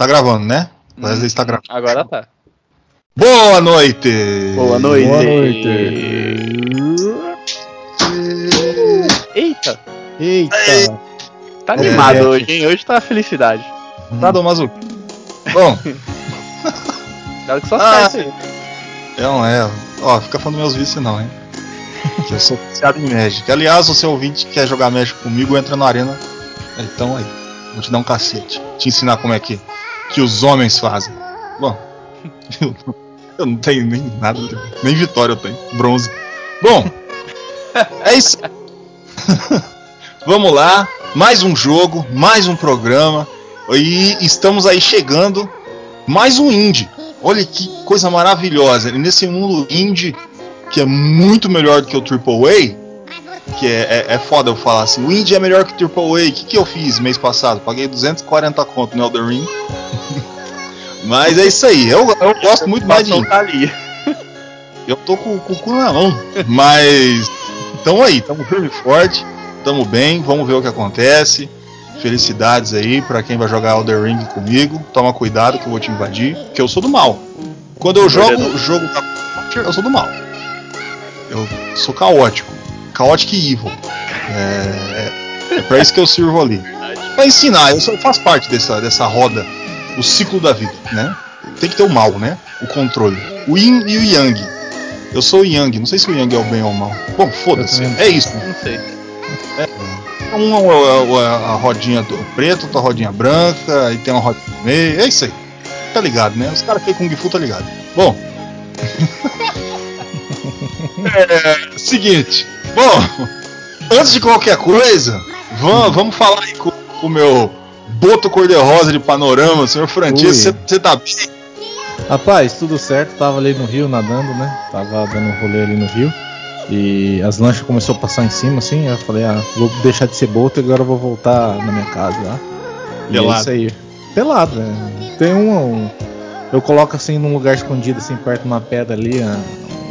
Tá gravando, né? Wesley está gravando. Agora tá. Boa noite! Boa noite. Boa noite. Eita, Eita! tá animado É. hoje, hein? Hoje tá a felicidade. Nada mais o. Bom, Cuidado com suas Ah. cartas aí. não é. Ó, fica falando meus vícios não, hein? Que eu sou viciado em Magic. Aliás, você ouvinte que quer jogar Magic comigo, entra na arena. Então aí, vou te dar um cacete. Te ensinar como é que, que os homens fazem. Bom, eu, não tenho nem nada, nem vitória eu tenho. Bronze. Bom, é isso. Vamos lá, mais um jogo, mais um programa. E estamos aí chegando mais um indie. Olha que coisa maravilhosa. E nesse mundo indie, que é muito melhor do que o AAA, que é, é, é foda eu falar assim, o indie é melhor que o AAA. O que, que eu fiz mês passado? Paguei 240 conto no Elder Ring. Mas é isso aí. Eu, eu gosto muito mais de indie. tá ali. Eu tô com, com o cu na mão. Mas tamo aí, tamo firme e forte, tamo bem, vamos ver o que acontece. Felicidades aí pra quem vai jogar Elder Ring comigo. Toma cuidado que eu vou te invadir, que eu sou do mal. Quando eu jogo jogo eu sou do mal. Eu sou caótico. Caótico e evil. É, é pra isso que eu sirvo ali. Pra ensinar, eu faço parte dessa, dessa roda, o ciclo da vida, né? Tem que ter o mal, né? O controle. O yin e o yang. Eu sou o yang, não sei se o yang é o bem ou o mal. Bom, foda-se. É isso. Não sei. Um é o- é a rodinha do preto, outra rodinha branca, e tem uma rodinha no meio. É isso aí. Tá ligado, né? Os caras que é Kung Fu tá ligado. Bom. é, seguinte. Bom, antes de qualquer coisa, vamos, vamos falar aí com o meu boto cor-de-rosa de panorama, senhor Francisco. Você tá bem? Rapaz, tudo certo, tava ali no rio nadando, né? Tava dando um rolê ali no rio. E as lanchas começou a passar em cima, assim. Eu falei, ah, vou deixar de ser boto e agora eu vou voltar na minha casa lá. E Pelado. é isso aí. Pelado, né? Tem um, um- Eu coloco assim num lugar escondido, assim, perto de uma pedra ali, a-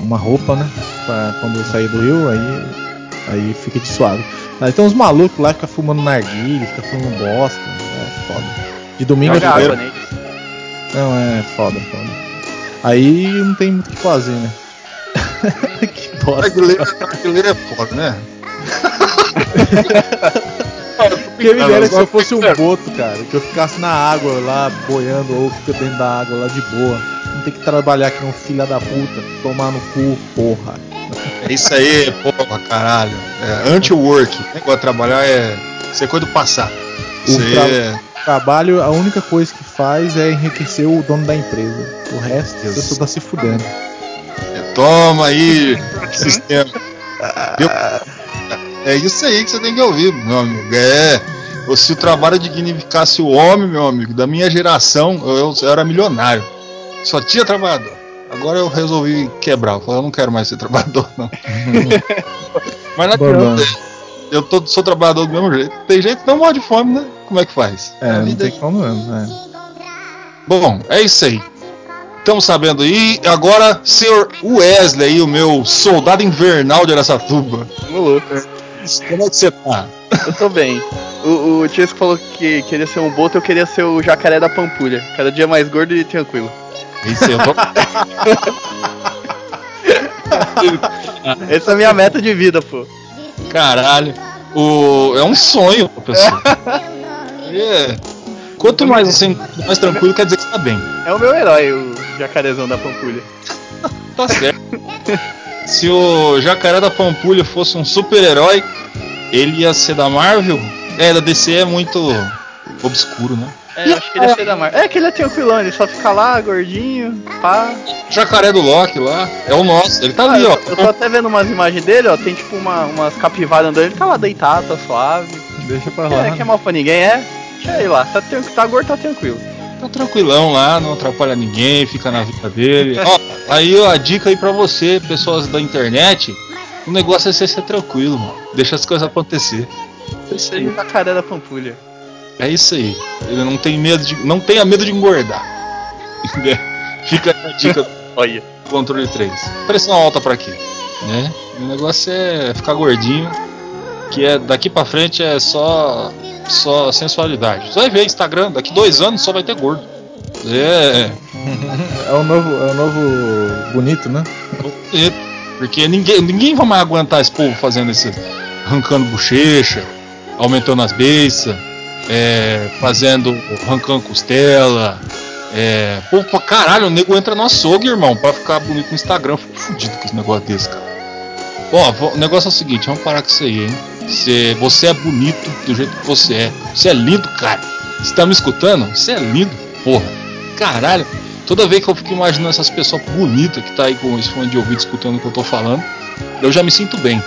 uma roupa, né? Pra quando eu sair do rio, aí. Aí fica de suave. Aí tem uns malucos lá que ficam fumando narguilha, ficam fumando bosta. É foda. De domingo Joga a água neles. não, é foda, foda. Aí não tem muito o que fazer, né? que bosta. Narguilé é foda, né? Quem me dera que se eu fosse um boto, cara, que eu ficasse na água lá, boiando, ou fica dentro da água lá de boa. Não tem que trabalhar que um filho da puta, tomar no cu, porra. É isso aí, porra, caralho. É, anti-work. Negócio de trabalhar é. Isso é coisa do passado. O Isso aí tra- é. Trabalho, a única coisa que faz é enriquecer o dono da empresa. O resto, Deus. você só tá se fudendo. é, Toma aí, sistema. Viu? É isso aí que você tem que ouvir, meu amigo. É. ou Se o trabalho dignificasse o homem, meu amigo, da minha geração, eu, eu era milionário. Só tinha trabalhador. Agora eu resolvi quebrar. Eu falei, eu não quero mais ser trabalhador, não. Mas não Bom, adianta. Eu tô, sou trabalhador do mesmo jeito. Tem jeito, não morre de fome, né? Como é que faz? É, não tem como mesmo, é. Bom, é isso aí. Estamos sabendo aí. Agora, senhor Wesley, aí, o meu soldado invernal de Aracatuba. Ô, louco. Como é que você tá? Eu tô bem. O, o Tiesco falou que queria ser um boto, eu queria ser o jacaré da Pampulha. Cada dia mais gordo e tranquilo. Isso aí, eu tô... Essa é a minha meta de vida, pô. Caralho. O... É um sonho, pessoal. É. Quanto mais assim, mais tranquilo, quer dizer que você tá bem. É o meu herói, o jacarezão da Pampulha. Tá certo. Se o Jacaré da Pampulha fosse um super-herói, ele ia ser da Marvel? É, da DC é muito obscuro, né? É, eu acho que ele ia ser da Marvel. É que ele é tranquilão, ele só fica lá, gordinho, pá. Jacaré do Loki lá, é o nosso, ele tá Ah, ali, ó. eu tô até vendo umas imagens dele, ó. Tem tipo uma, umas capivaras andando, ele tá lá deitado, tá suave. Deixa pra lá. É, que é mal pra ninguém, é? Deixa ele lá, tá, tá gordo, tá tranquilo. Tá tranquilão lá, não atrapalha ninguém, fica na vida dele. Ó, aí ó, a dica aí pra você, pessoas da internet, o negócio é você ser tranquilo, mano. Deixa as coisas acontecer. É isso aí. Seja o jacaré da Pampulha. É isso aí. Ele não tem medo de. Não tenha medo de engordar. Fica a dica do Olha. controle 3. Pressão alta pra quê? Né? O negócio é ficar gordinho. Que é daqui pra frente é só. Só sensualidade. Você vai ver Instagram, daqui dois anos só vai ter gordo. É. É o novo, é o novo bonito, né? bonito. Porque ninguém, ninguém vai mais aguentar esse povo fazendo esse. arrancando bochecha, aumentando as beiças, é, fazendo. arrancando costela. É. Pô, pra caralho, o nego entra no açougue, irmão, pra ficar bonito no Instagram. Fico fudido com esse negócio desse, cara. Ó, o negócio é o seguinte, vamos parar com isso aí, hein? Você, você é bonito do jeito que você é. Você é lindo, cara. Você tá me escutando? Você é lindo, porra. Caralho. Toda vez que eu fico imaginando essas pessoas bonitas que tá aí com esse fone de ouvido escutando o que eu tô falando, eu já me sinto bem.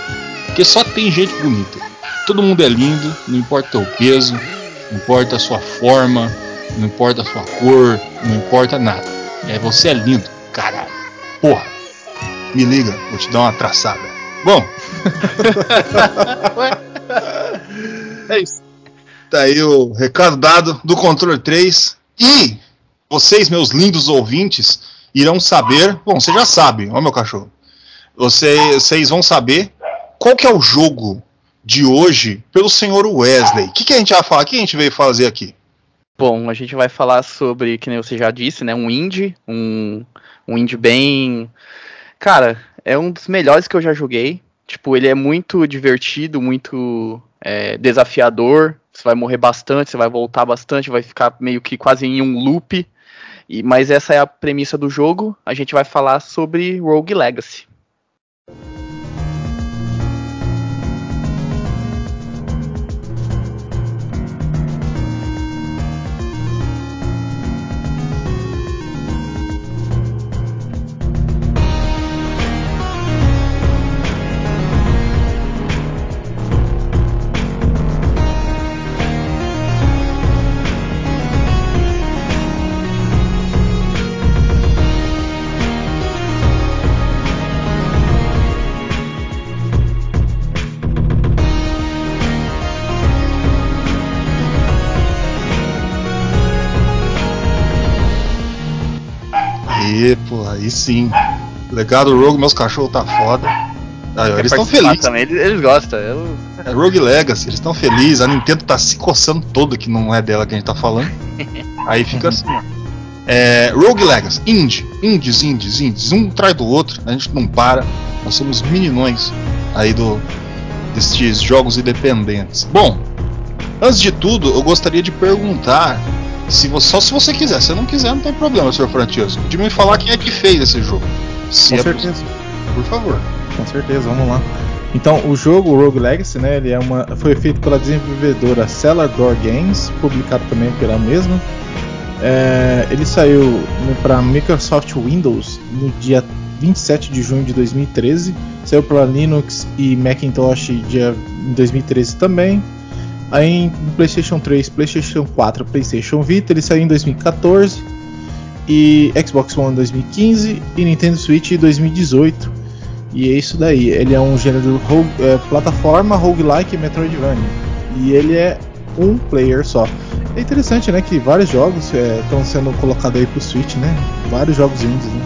Porque só tem gente bonita. Todo mundo é lindo, não importa o peso, não importa a sua forma, não importa a sua cor, não importa nada. É, você é lindo, caralho. Porra. Me liga, vou te dar uma traçada. Bom. é isso. Tá aí o recado dado do controle 3. E vocês, meus lindos ouvintes, irão saber. Bom, você já sabe, ó meu cachorro. Você- Vocês vão saber qual que é o jogo de hoje pelo senhor Wesley. O que, que a gente vai falar? O que a gente veio fazer aqui? Bom, a gente vai falar sobre, que nem você já disse, né? Um indie. Um, um indie bem. Cara, é um dos melhores que eu já joguei. Tipo, ele é muito divertido, muito é, desafiador. Você vai morrer bastante, você vai voltar bastante, vai ficar meio que quase em um loop. E, mas essa é a premissa do jogo. A gente vai falar sobre Rogue Legacy. Sim. Legado Rogue, meus cachorros tá foda. Aí, ó, eles estão felizes. Também. Eles, eles gostam. Eu, É Rogue Legacy, eles estão felizes. A Nintendo tá se coçando toda que não é dela que a gente tá falando. Aí fica assim, ó. É, Rogue Legacy, Indie, Indies, Indies, Indies, um atrás do outro, a gente não para. Nós somos meninões aí do destes jogos independentes. Bom, antes de tudo, eu gostaria de perguntar se você, só se você quiser. Se não quiser, não tem problema, Sr. Francisco. De me falar quem é que fez esse jogo. Se Com é certeza. possível, por favor. Com certeza, vamos lá. Então, o jogo Rogue Legacy, né, ele é uma, foi feito pela desenvolvedora Cellar Door Games, publicado também pela mesma. É, ele saiu para Microsoft Windows no dia 27 de junho de 2013. Saiu para Linux e Macintosh dia, em 2013 também. Aí no PlayStation 3, PlayStation 4, PlayStation Vita, ele saiu em 2014. E Xbox One em 2015 e Nintendo Switch em 2018. E é isso daí. Ele é um gênero rogue, é, plataforma, roguelike e Metroidvania. E ele é um player só. É interessante, né, que vários jogos estão sendo colocados aí pro Switch, né? Vários jogos indies, né?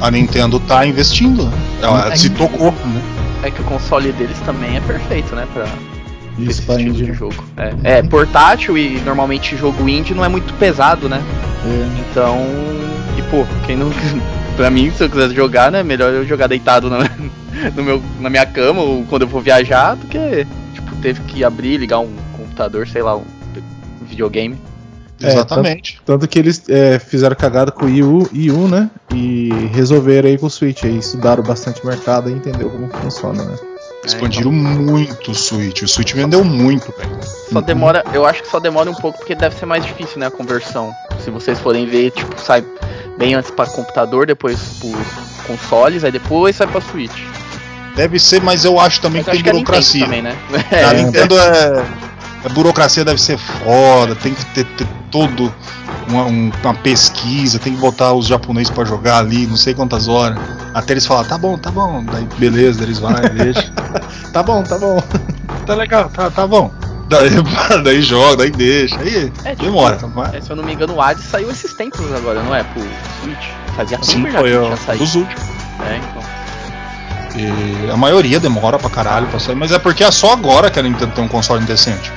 A Nintendo tá investindo, né? Ela se tocou, né? é que o console deles também é perfeito, né? Pra Isso esse estilo indie. de jogo. É, é portátil e normalmente jogo indie não é muito pesado, né? É, Então, e pô, quem não. Pra mim, se eu quiser jogar, né? Melhor eu jogar deitado na, no meu, na minha cama ou quando eu for viajar do que, tipo, teve que abrir, ligar um computador, sei lá, um videogame. É, Exatamente. Tanto que eles é, fizeram cagada com o Wii Wii U, né? E resolveram aí com o Switch. Aí estudaram bastante o mercado e entenderam como funciona, né? Expandiram muito o Switch. O Switch vendeu muito, velho. Só demora, eu acho que só demora um pouco porque deve ser mais difícil, né, a conversão. Se vocês forem ver, tipo, sai bem antes para computador, depois pros consoles, aí depois sai pra Switch. Deve ser, mas eu acho também Mas que tem acho que a Nintendo burocracia. também, né? A É, Nintendo é. A burocracia deve ser foda, tem que ter, ter todo uma, um, uma pesquisa, tem que botar os japoneses para jogar ali, não sei quantas horas. Até eles falar, tá bom, tá bom, daí beleza, eles vão, deixa. tá bom, tá bom. Tá legal, tá, tá bom. Daí, daí joga, daí deixa. Aí é, tipo, demora. Mas... É, se eu não me engano, o Hades saiu esses tempos agora, não é? Pro Switch. Fazia Sim, tempo já foi, que tinha saído. Dos últimos. É, então. E a maioria demora pra caralho pra sair, mas é porque é só agora que a Nintendo tem um console indecente.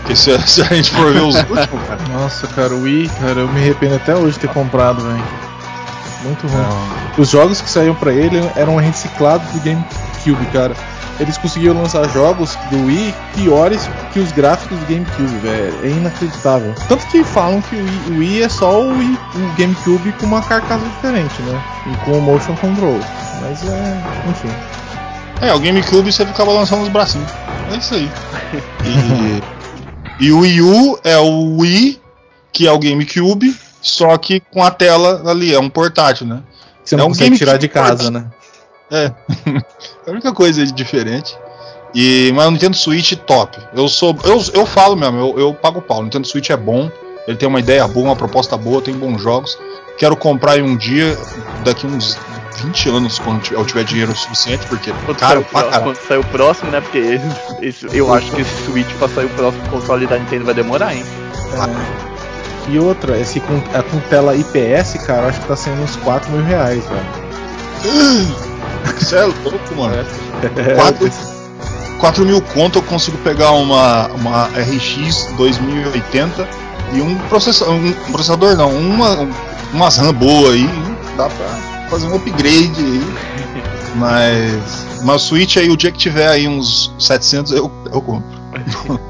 Porque se, se, a gente for ver os últimos, cara. Nossa, cara, o Wii, cara, eu me arrependo até hoje de ter comprado, velho. Muito ruim. Não. Os jogos que saíam pra ele eram reciclados do GameCube, cara. Eles conseguiram lançar jogos do Wii piores que os gráficos do GameCube, velho. É inacreditável. Tanto que falam que o Wii, o Wii é só o, Wii, o GameCube com uma carcaça diferente, né? E com o Motion Control. Mas é. enfim. É, o GameCube você ficava lançando os bracinhos. É isso aí. E, e o Wii U é o Wii, que é o GameCube, só que com a tela ali, é um portátil, né? Você não é um consegue tirar de casa, né? É. a única coisa diferente. E, mas o Nintendo Switch top. Eu sou. Eu, eu falo mesmo, eu, eu pago o pau. O Nintendo Switch é bom. Ele tem uma ideia boa, uma proposta boa, tem bons jogos. Quero comprar em um dia, daqui uns 20 anos, quando eu tiver dinheiro suficiente, porque, quando cara, pra Quando sair o próximo, né? Porque esse, esse, eu acho que esse Switch pra sair o próximo console da Nintendo vai demorar, hein? É. E outra, esse com, a, com tela IPS, cara, acho que tá sendo uns 4 mil reais, velho. Você é louco, mano. É. 4, 4 mil conto eu consigo pegar uma, uma RX 2080 e um processador, um processador não, uma, umas RAM boa aí, dá pra fazer um upgrade aí. Mas, mas Switch aí, o dia que tiver aí uns 700 eu, eu compro.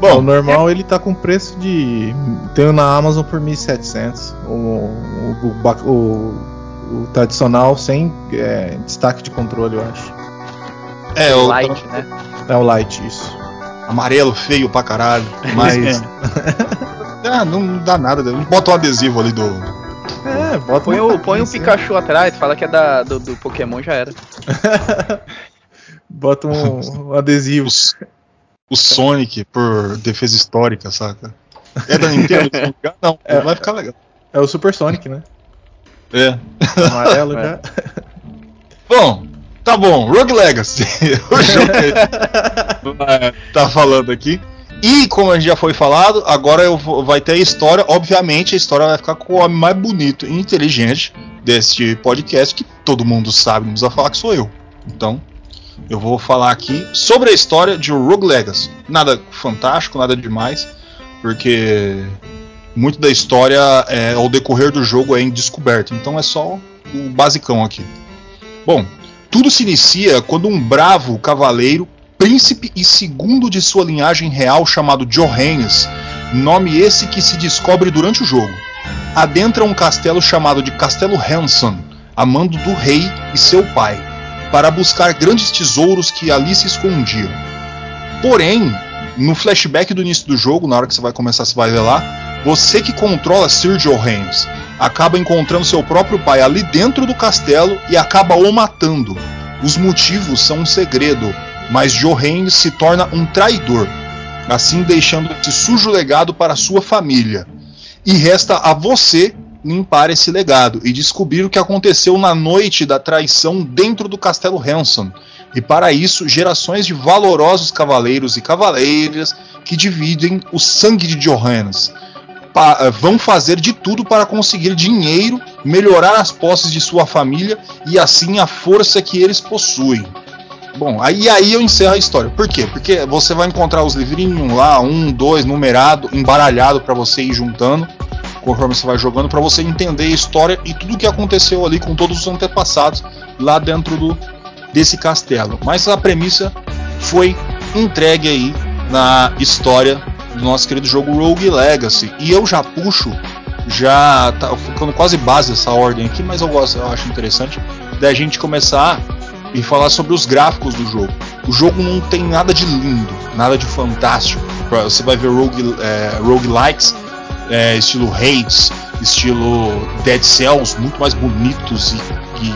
Bom, o normal ele tá com preço de. Tenho na Amazon por 1.700. O, o, o, o o tradicional sem é, destaque de controle, eu acho. É, o light, né? É o light, isso. Amarelo, feio pra caralho. Mas. é, não dá nada. Bota um adesivo ali do. É, bota põe, o, põe um Pikachu atrás, fala que é da, do, do Pokémon já era. bota um, um adesivo. O, o, Sonic por defesa histórica, saca? É da Nintendo? não, é, vai ficar legal. É o Super Sonic, né? É. Amarelo já. É. Bom, tá bom. Rogue Legacy. o jogo que tá falando aqui. E como a gente já foi falado, agora eu vou, vai ter a história. Obviamente, a história vai ficar com o homem mais bonito e inteligente deste podcast, que todo mundo sabe, não precisa falar que sou eu. Então, eu vou falar aqui sobre a história de Rogue Legacy. Nada fantástico, nada demais, porque muito da história é, ao decorrer do jogo é em. Então é só o basicão aqui. Bom, tudo se inicia quando um bravo cavaleiro, príncipe e segundo de sua linhagem real chamado Johannes, nome esse que se descobre durante o jogo, adentra um castelo chamado de Castelo Hanson, a mando do rei e seu pai, para buscar grandes tesouros que ali se escondiam. Porém, no flashback do início do jogo, na hora que você vai começar, vai ver lá, você que controla Sir Johannes acaba encontrando seu próprio pai ali dentro do castelo e acaba o matando. Os motivos são um segredo, mas Johannes se torna um traidor, assim deixando esse sujo legado para sua família. E resta a você limpar esse legado e descobrir o que aconteceu na noite da traição dentro do castelo Hanson. E para isso, gerações de valorosos cavaleiros e cavaleiras que dividem o sangue de Johannes eh, vão fazer de tudo para conseguir dinheiro, melhorar as posses de sua família e assim a força que eles possuem. Bom, aí, aí eu encerro a história. Por quê? Porque você vai encontrar os livrinhos lá, um, dois, numerado, embaralhado para você ir juntando, conforme você vai jogando, para você entender a história e tudo o que aconteceu ali com todos os antepassados lá dentro do desse castelo. Mas a premissa foi entregue aí na história do nosso querido jogo Rogue Legacy. E eu já puxo, já tá ficando quase base essa ordem aqui, mas eu gosto, eu acho interessante da gente começar e falar sobre os gráficos do jogo. O jogo não tem nada de lindo, nada de fantástico. Você vai ver rogue, é, roguelikes, é, estilo Hades, estilo Dead Cells, muito mais bonitos e, e,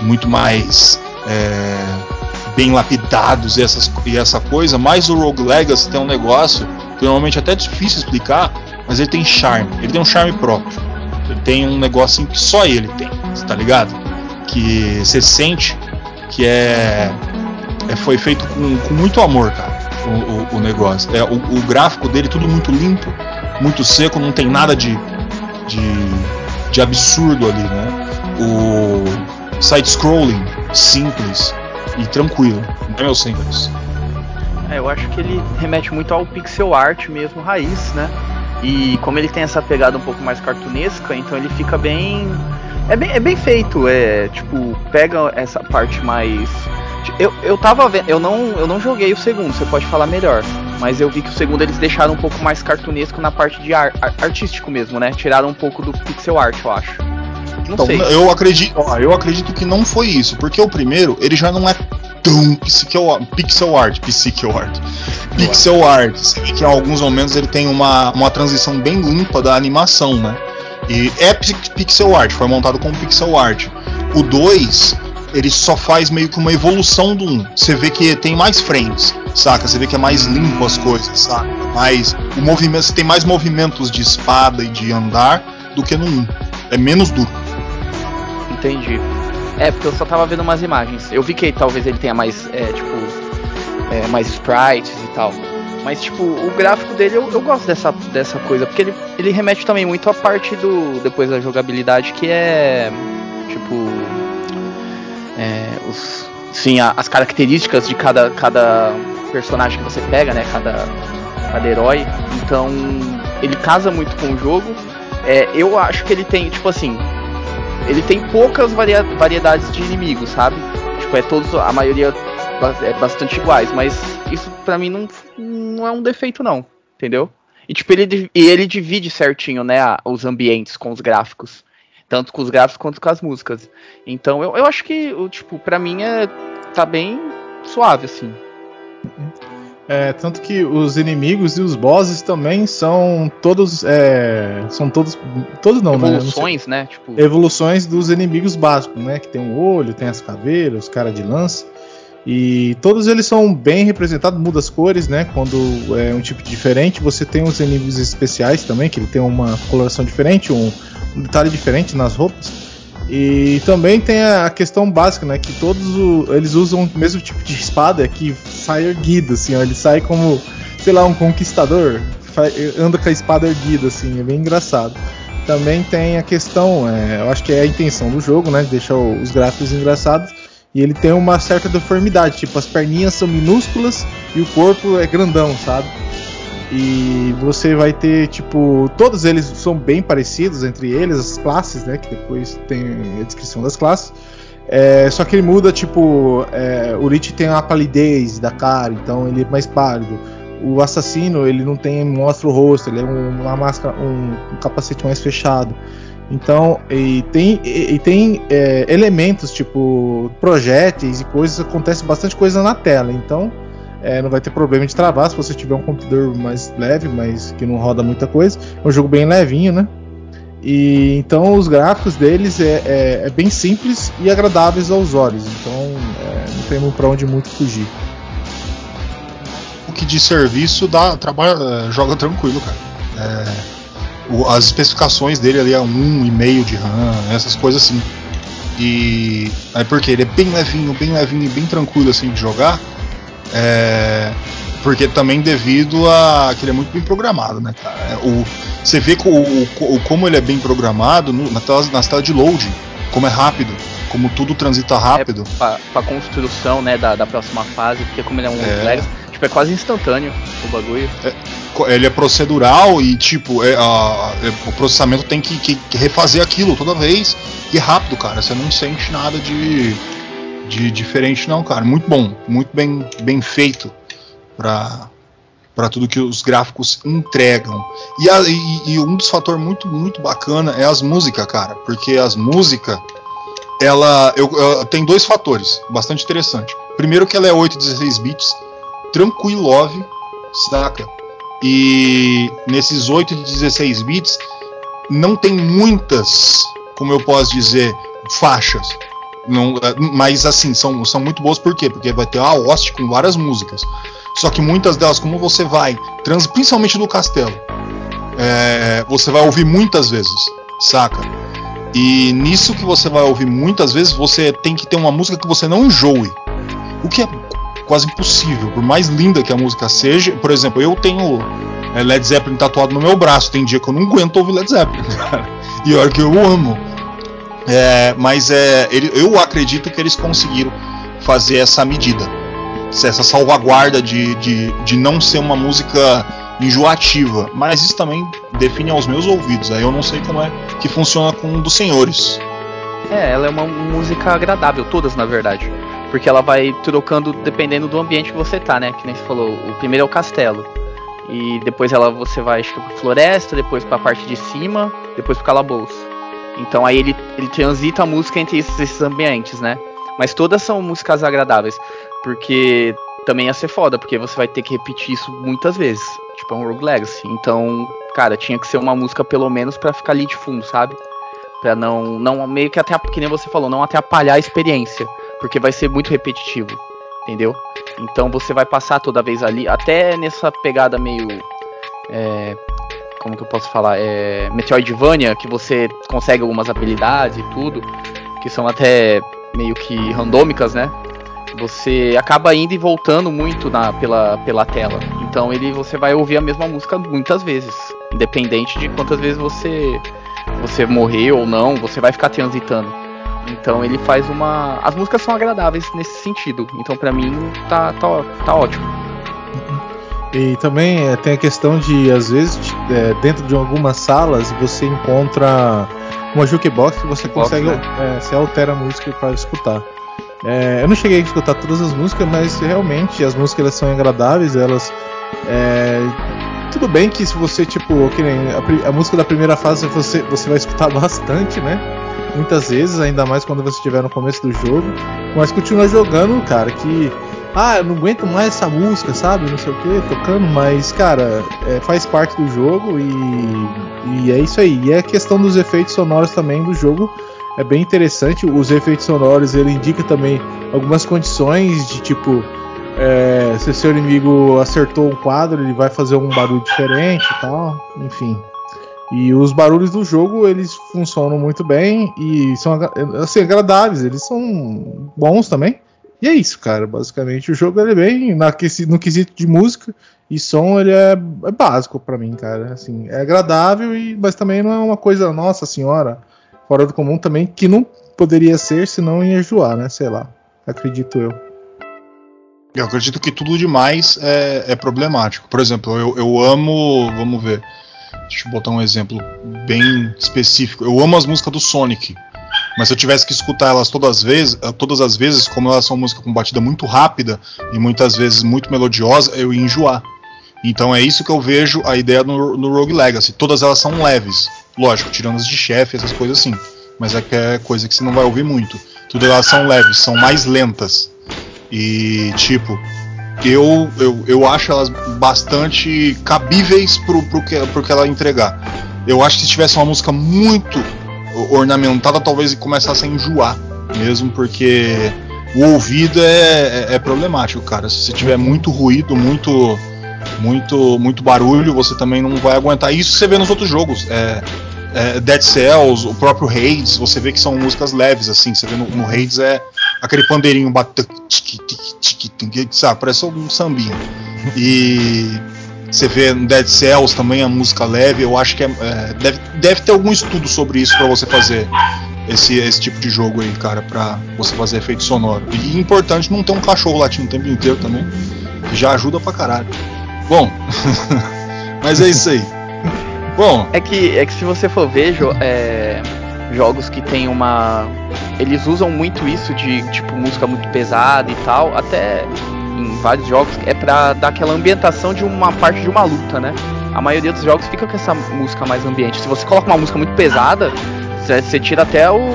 e muito mais é, bem lapidados e, essas, e essa coisa. Mas o Rogue Legacy tem um negócio que normalmente é até difícil explicar, mas ele tem charme, ele tem um charme próprio. Ele tem um negocinho que só ele tem, tá ligado? Que você sente que é, é foi feito com, com muito amor, cara. O, o, o negócio. É, o, o, gráfico dele tudo muito limpo, muito seco, não tem nada de, de, de absurdo ali, né? O side-scrolling simples e tranquilo, não é meu simples. É, eu acho que ele remete muito ao pixel art mesmo, raiz, né? E como ele tem essa pegada um pouco mais cartunesca, então ele fica bem. É bem, é bem feito, é tipo, pega essa parte mais. Eu, eu tava vendo, eu não, eu não joguei o segundo, você pode falar melhor. Mas eu vi que o segundo eles deixaram um pouco mais cartunesco na parte de ar, artístico mesmo, né? Tiraram um pouco do pixel art, eu acho. Não então, sei. Eu acredito, ó, eu acredito que não foi isso, porque o primeiro ele já não é tão pixel, pixel art, pixel art, pixel art. Você vê que em alguns momentos ele tem uma, uma transição bem limpa da animação, né? E é pixel art, foi montado como pixel art. O 2, ele só faz meio que uma evolução do 1. Um. Você vê que tem mais frames, saca? Você vê que é mais limpo as coisas, saca? Mais, o movimento, você tem mais movimentos de espada e de andar do que no 1. Um. É menos duro. Entendi. É, porque eu só tava vendo umas imagens. Eu vi que talvez ele tenha mais, é, tipo, é, mais sprites e tal. Mas, tipo, o gráfico dele eu, eu gosto dessa, dessa coisa, porque ele, ele remete também muito à parte do. depois da jogabilidade, que é. Tipo. É, os, sim, a, as características de cada, cada personagem que você pega, né? Cada, cada herói. Então, ele casa muito com o jogo. É, eu acho que ele tem, tipo assim, ele tem poucas varia variedades de inimigos, sabe? Tipo, é todos, a maioria é bastante iguais, mas isso para mim não, não é um defeito não, entendeu? E tipo, ele, e ele divide certinho, né, os ambientes com os gráficos. Tanto com os gráficos quanto com as músicas. Então eu, eu acho que, tipo, pra mim é. tá bem suave, assim. Uhum. É, tanto que os inimigos e os bosses também são todos. É, são todos. Todos não, né? Evoluções, né? né? Tipo... Evoluções dos inimigos básicos, né? Que tem o olho, tem as caveiras, os cara de lança. E todos eles são bem representados, muda as cores, né? Quando é um tipo diferente. Você tem os inimigos especiais também, que ele tem uma coloração diferente, um, um detalhe diferente nas roupas. E também tem a questão básica, né? Que todos o, eles usam o mesmo tipo de espada que sai erguido, assim, ó, Ele sai como, sei lá, um conquistador. Anda com a espada erguida, assim, é bem engraçado. Também tem a questão, é, eu acho que é a intenção do jogo, né? De deixar os gráficos engraçados. E ele tem uma certa deformidade, tipo, as perninhas são minúsculas e o corpo é grandão, sabe? E você vai ter, tipo, todos eles são bem parecidos entre eles, as classes, né? Que depois tem a descrição das classes. É, só que ele muda, tipo, é, o Rich tem uma palidez da cara, então ele é mais pálido. O assassino, ele não tem, mostra o rosto, ele é um, uma máscara, um, um, capacete mais fechado. Então, e tem, e, e tem é, elementos, tipo, projéteis e coisas, acontece bastante coisa na tela. Então, é, não vai ter problema de travar se você tiver um computador mais leve, mas que não roda muita coisa. É um jogo bem levinho, né? E então os gráficos deles é, é, é bem simples e agradáveis aos olhos. Então é, não tem para onde muito fugir. O que de serviço dá, trabalha, é, joga tranquilo, cara. É, o, as especificações dele ali é um e meio de RAM, essas coisas assim. E é porque ele é bem levinho, bem levinho e bem tranquilo assim de jogar. É, porque também devido a que ele é muito bem programado, né, cara? É, o, você vê o, o, como ele é bem programado no, na tela, nas telas de loading, como é rápido, como tudo transita rápido. É pra, pra construção, né, da, da próxima fase, porque como ele é um é. Legacy, tipo, é quase instantâneo o bagulho. É, ele é procedural e, tipo, é, a, é, o processamento tem que, que, que refazer aquilo toda vez e é rápido, cara. Você não sente nada de de diferente não, cara. Muito bom, muito bem, bem feito para para tudo que os gráficos entregam. E, a, e, e um dos fatores muito muito bacana é as músicas, cara, porque as músicas ela eu, eu, tem dois fatores bastante interessante. Primeiro que ela é 8 16 bits, tranquilove, saca? E nesses 8 de 16 bits não tem muitas, como eu posso dizer, faixas. Não, é, mas assim, são, são muito boas por quê? Porque vai ter a host com várias músicas. Só que muitas delas, como você vai, trans, principalmente no castelo, é, você vai ouvir muitas vezes, saca? E nisso que você vai ouvir muitas vezes, você tem que ter uma música que você não enjoe. O que é quase impossível, por mais linda que a música seja. Por exemplo, eu tenho é, Led Zeppelin tatuado no meu braço, tem dia que eu não aguento ouvir Led Zeppelin, cara. E olha que eu amo. É, mas é, ele, eu acredito que eles conseguiram fazer essa medida, essa salvaguarda de, de, de não ser uma música enjoativa, mas isso também define aos meus ouvidos. Aí eu não sei como é que funciona com um dos senhores. É, ela é uma música agradável, todas na verdade. Porque ela vai trocando dependendo do ambiente que você tá, né? Que nem você falou, o primeiro é o castelo. E depois ela você vai acho que pra floresta, depois pra parte de cima, depois pro calabouço. Então aí ele, ele transita a música entre esses, esses ambientes, né? Mas todas são músicas agradáveis. Porque também ia ser foda, porque você vai ter que repetir isso muitas vezes. Tipo, é um Rogue Legacy. Então, cara, tinha que ser uma música pelo menos para ficar ali de fundo, sabe? Pra não, não meio que até, que nem você falou, não atrapalhar a experiência. Porque vai ser muito repetitivo, entendeu? Então você vai passar toda vez ali, até nessa pegada meio. É, como que eu posso falar? É, Metroidvania, que você consegue algumas habilidades e tudo, que são até meio que randômicas, né? Você acaba indo e voltando muito na, pela, pela tela. Então ele você vai ouvir a mesma música muitas vezes. Independente de quantas vezes você você morrer ou não, você vai ficar transitando. Então ele faz uma. As músicas são agradáveis nesse sentido. Então para mim tá, tá, tá ótimo. E também é, tem a questão de, às vezes, é, dentro de algumas salas você encontra uma jukebox que você consegue. Né? É, você altera a música para escutar. É, eu não cheguei a escutar todas as músicas, mas realmente as músicas elas são agradáveis, elas. É, tudo bem que se você, tipo, que nem a, a, música da primeira fase você, você vai escutar bastante, né? Muitas vezes, ainda mais quando você estiver no começo do jogo. Mas continua jogando, cara, que. Ah, eu não aguento mais essa música, sabe? Não sei o que, tocando, mas, cara, é, faz parte do jogo e, e é isso aí. E é a questão dos efeitos sonoros também do jogo é bem interessante. Os efeitos sonoros ele indica também algumas condições de tipo é, se seu inimigo acertou um quadro, ele vai fazer um barulho diferente e tal, enfim. E os barulhos do jogo eles funcionam muito bem e são assim, agradáveis, eles são bons também. E é isso, cara. Basicamente o jogo ele é bem na, no quesito de música e som ele é, é básico para mim, cara. Assim, é agradável e mas também não é uma coisa nossa senhora fora do comum também, que não poderia ser, senão ia enjoar, né? Sei lá. Acredito eu. Eu acredito que tudo demais é, é problemático. Por exemplo, eu, eu amo. Vamos ver. Deixa eu botar um exemplo bem específico. Eu amo as músicas do Sonic. Mas se eu tivesse que escutar elas todas as vezes, todas as vezes, como elas são músicas com batida muito rápida e muitas vezes muito melodiosa, eu ia enjoar. Então é isso que eu vejo a ideia no, no Rogue Legacy. Todas elas são leves. Lógico, tirando as de chefe, essas coisas assim. Mas é que é coisa que você não vai ouvir muito. Tudo elas são leves, são mais lentas. E tipo, eu, eu, eu acho elas bastante cabíveis pro, pro, que, pro que ela entregar. Eu acho que se tivesse uma música muito ornamentada, talvez começasse a enjoar mesmo, porque o ouvido é, é, é problemático, cara. Se você tiver muito ruído, muito muito muito barulho, você também não vai aguentar. Isso você vê nos outros jogos. É, é, Dead Cells, o próprio Hades, você vê que são músicas leves, assim. Você vê no, no Hades é aquele pandeirinho batendo, sabe? Parece um sambinho. E você vê no Dead Cells também a música leve. Eu acho que é, é, deve, deve ter algum estudo sobre isso para você fazer esse, esse tipo de jogo aí, cara, pra você fazer efeito sonoro. E importante não ter um cachorro latindo o tempo inteiro também, que já ajuda pra caralho. Bom, mas é isso aí. Bom. É que, é que se você for ver é, jogos que tem uma. Eles usam muito isso de tipo música muito pesada e tal, até em vários jogos, é pra dar aquela ambientação de uma parte de uma luta, né? A maioria dos jogos fica com essa música mais ambiente. Se você coloca uma música muito pesada, você tira até o.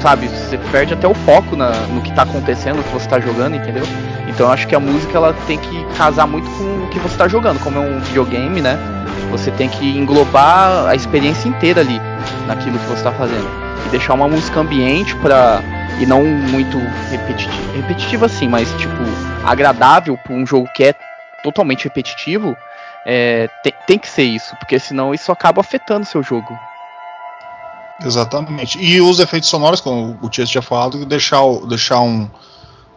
Sabe, você perde até o foco na, no que tá acontecendo, no que você tá jogando, entendeu? Então eu acho que a música ela tem que casar muito com o que você está jogando. Como é um videogame, né? Você tem que englobar a experiência inteira ali naquilo que você está fazendo. E deixar uma música ambiente para e não muito repetitiva, repetitiva assim, mas tipo agradável para um jogo que é totalmente repetitivo, É, tem, tem que ser isso, porque senão isso acaba afetando o seu jogo. Exatamente. E os efeitos sonoros, como o Tia tinha falado, deixar, deixar um,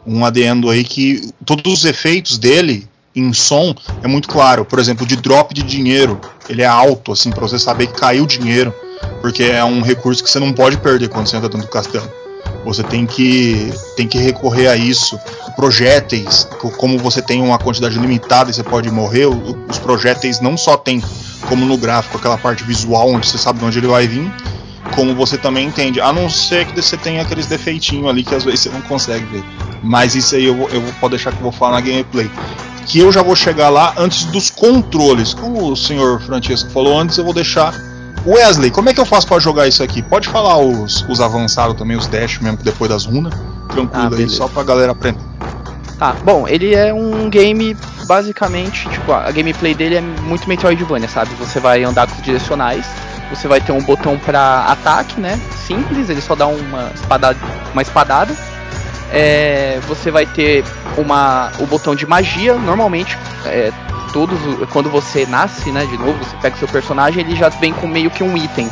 um adendo aí que todos os efeitos dele em som é muito claro. Por exemplo, de drop de dinheiro, ele é alto, assim, para você saber que caiu dinheiro, porque é um recurso que você não pode perder quando você entra dentro do castelo. Você tem que, tem que recorrer a isso. Projéteis, como você tem uma quantidade limitada e você pode morrer, os projéteis não só tem, como no gráfico, aquela parte visual onde você sabe de onde ele vai vir, como você também entende. A não ser que você tenha aqueles defeitinhos ali que às vezes você não consegue ver. Mas isso aí eu, vou, eu pode deixar que eu vou falar na gameplay. Que eu já vou chegar lá antes dos controles. Como o senhor Francisco falou antes, eu vou deixar. Wesley, como é que eu faço para jogar isso aqui? Pode falar os, os avançados também, os dash mesmo, depois das runas. Tranquilo ah, aí, só pra galera aprender. Tá, bom, ele é um game basicamente, tipo, a gameplay dele é muito Metroidvania, sabe? Você vai andar com os direcionais você vai ter um botão para ataque, né? Simples, ele só dá uma espadada. Uma espadada. É, você vai ter uma, o botão de magia. Normalmente, é, todos quando você nasce, né? De novo, você pega o seu personagem, ele já vem com meio que um item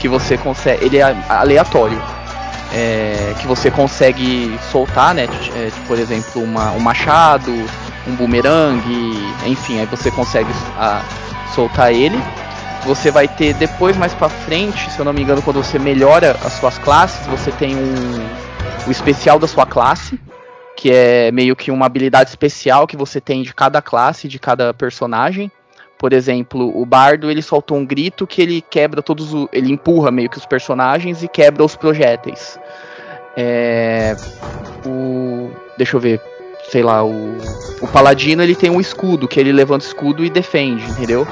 que você consegue. Ele é aleatório. É, que você consegue soltar, né? É, por exemplo, uma, um machado, um bumerangue, enfim, aí você consegue a, soltar ele. Você vai ter depois mais para frente, se eu não me engano, quando você melhora as suas classes, você tem um o especial da sua classe, que é meio que uma habilidade especial que você tem de cada classe, de cada personagem. Por exemplo, o bardo ele soltou um grito que ele quebra todos ele empurra meio que os personagens e quebra os projéteis. É, o, deixa eu ver, sei lá, o, o paladino ele tem um escudo que ele levanta o escudo e defende, entendeu?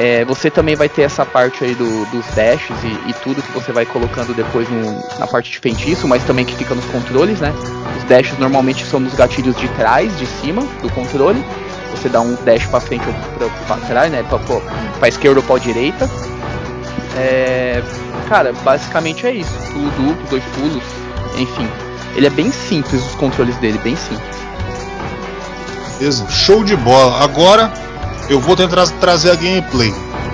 É, você também vai ter essa parte aí do, dos dashes e, e, tudo que você vai colocando depois no, na parte de feitiço, mas também que fica nos controles, né? Os dashes normalmente são nos gatilhos de trás, de cima do controle. Você dá um dash para frente ou para trás, né? Pra, esquerda ou pra direita. É, cara, basicamente é isso. Pulo duplo, dois pulos, enfim. Ele é bem simples, os controles dele, bem simples. Beleza, show de bola. Agora eu vou tentar trazer a gameplay,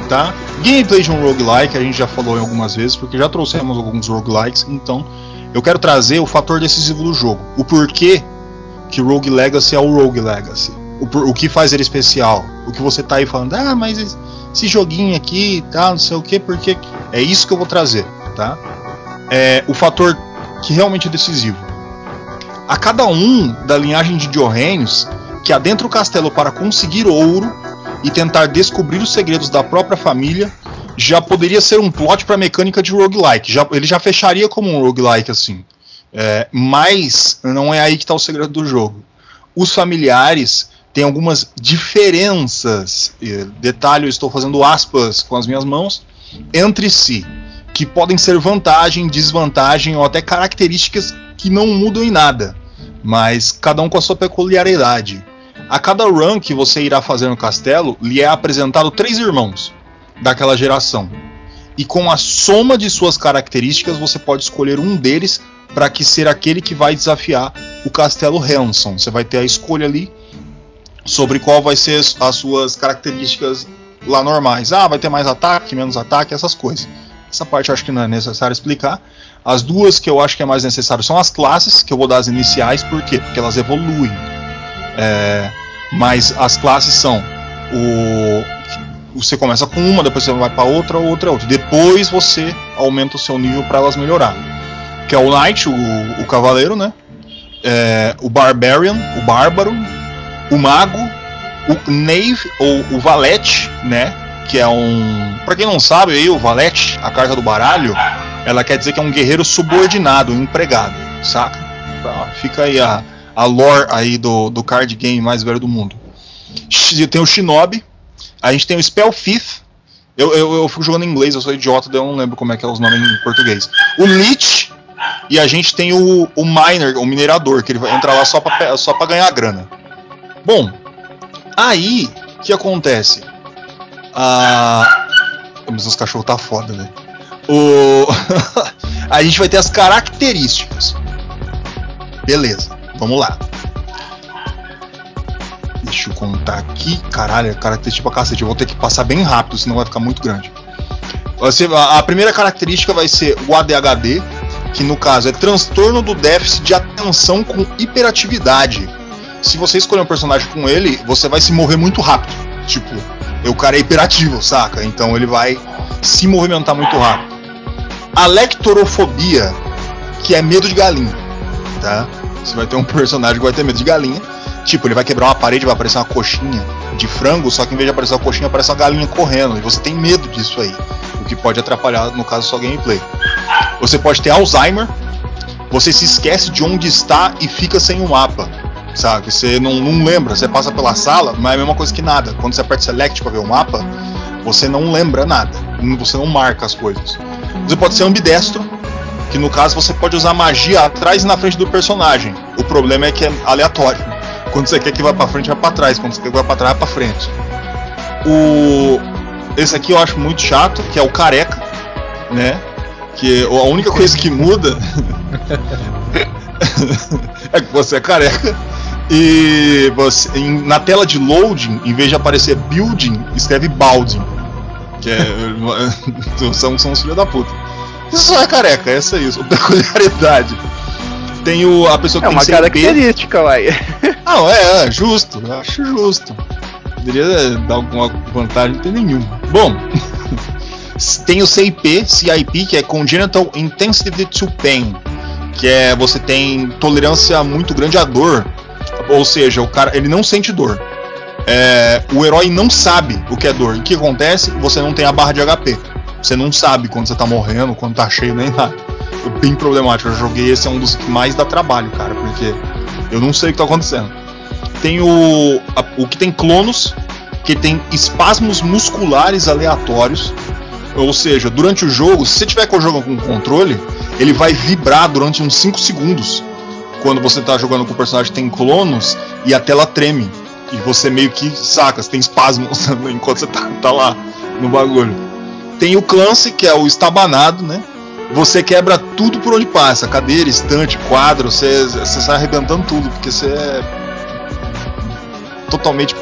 tá? Gameplay de um roguelike, a gente já falou algumas vezes, porque já trouxemos alguns roguelikes, então eu quero trazer o fator decisivo do jogo. O porquê que Rogue Legacy é o Rogue Legacy. O, o que faz ele especial. O que você tá aí falando, ah, mas esse joguinho aqui tá, não sei o que, porque. É isso que eu vou trazer, tá? É o fator que realmente é decisivo. A cada um da linhagem de Johannes que adentra o castelo para conseguir ouro e tentar descobrir os segredos da própria família, já poderia ser um plot para a mecânica de roguelike. Já, ele já fecharia como um roguelike assim. É, mas não é aí que está o segredo do jogo. Os familiares têm algumas diferenças, detalhe, eu estou fazendo aspas com as minhas mãos, entre si, que podem ser vantagem, desvantagem ou até características que não mudam em nada, mas cada um com a sua peculiaridade. A cada run que você irá fazer no castelo, lhe é apresentado três irmãos daquela geração. E com a soma de suas características, você pode escolher um deles para que ser aquele que vai desafiar o castelo Hanson. Você vai ter a escolha ali sobre qual vai ser as suas características lá normais. Ah, vai ter mais ataque, menos ataque, essas coisas. Essa parte eu acho que não é necessário explicar. As duas que eu acho que é mais necessário são as classes, que eu vou dar as iniciais, por quê? Porque elas evoluem. É, mas as classes são o você começa com uma, depois você vai para outra, outra, outra. Depois você aumenta o seu nível para elas melhorar. Que é o Knight, o, o cavaleiro, né? É, o Barbarian, o bárbaro, o mago, o Knave ou o Valete, né? Que é um, para quem não sabe aí, o Valete, a carta do baralho, ela quer dizer que é um guerreiro subordinado, um empregado, saca? Fica aí a a lore aí do, do card game mais velho do mundo. Tem o Shinobi, a gente tem o Spell Fifth. Eu, eu, eu fico jogando em inglês, eu sou idiota, daí eu não lembro como é que é os nomes em português. O Lich, e a gente tem o, o Miner, o minerador, que ele vai entrar lá só pra, só pra ganhar grana. Bom, aí, o que acontece? Ah, mas os cachorros tá foda, né? O... a gente vai ter as características. Beleza. Vamos lá. Deixa eu contar aqui. Caralho, característica pra cacete. Eu vou ter que passar bem rápido, senão vai ficar muito grande. Você, a, a primeira característica vai ser o ADHD, que no caso é transtorno do déficit de atenção com hiperatividade. Se você escolher um personagem com ele, você vai se mover muito rápido. Tipo, o cara é hiperativo, saca? Então ele vai se movimentar muito rápido. A lectorofobia, que é medo de galinha, tá? Você vai ter um personagem que vai ter medo de galinha. Tipo, ele vai quebrar uma parede, vai aparecer uma coxinha de frango, só que em vez de aparecer uma coxinha, aparece uma galinha correndo. E você tem medo disso aí. O que pode atrapalhar, no caso, sua gameplay. Você pode ter Alzheimer, você se esquece de onde está e fica sem o um mapa. Sabe? Você não, não lembra, você passa pela sala, mas é a mesma coisa que nada. Quando você aperta Select para ver o mapa, você não lembra nada. Você não marca as coisas. Você pode ser ambidestro, que no caso você pode usar magia atrás e na frente do personagem. O problema é que é aleatório. Quando você quer que vá para frente, vai para trás. Quando você quer que vá para trás, vai para frente. O esse aqui eu acho muito chato, que é o careca, né? Que a única coisa que muda é que você é careca. E você, em, na tela de loading, em vez de aparecer building, escreve balding. Que é, são, são os filhos da puta. Isso só é careca, essa é isso. Peculiaridade. Tem o, a pessoa que é tem uma característica, uai. Não, é, é, justo, acho justo. Poderia dar alguma vantagem, não tem nenhuma. Bom, tem o CIP, CIP, que é Congenital Intensity to Pain, que é você tem tolerância muito grande à dor, ou seja, o cara ele não sente dor. É, o herói não sabe o que é dor. O que acontece? Você não tem a barra de HP. Você não sabe quando você tá morrendo, quando tá cheio, nem nada. É bem problemático. Eu joguei esse é um dos que mais dá trabalho, cara, porque eu não sei o que tá acontecendo. Tem o. A, o que tem clonos, que tem espasmos musculares aleatórios. Ou seja, durante o jogo, se você tiver com o jogo com controle, ele vai vibrar durante uns 5 segundos. Quando você tá jogando com o personagem que tem clonos e a tela treme. E você meio que saca, você tem espasmos enquanto você tá, tá lá no bagulho. Tem o Clancy, que é o estabanado, né? Você quebra tudo por onde passa, cadeira, estante, quadro, você, você sai arrebentando tudo, porque você é totalmente.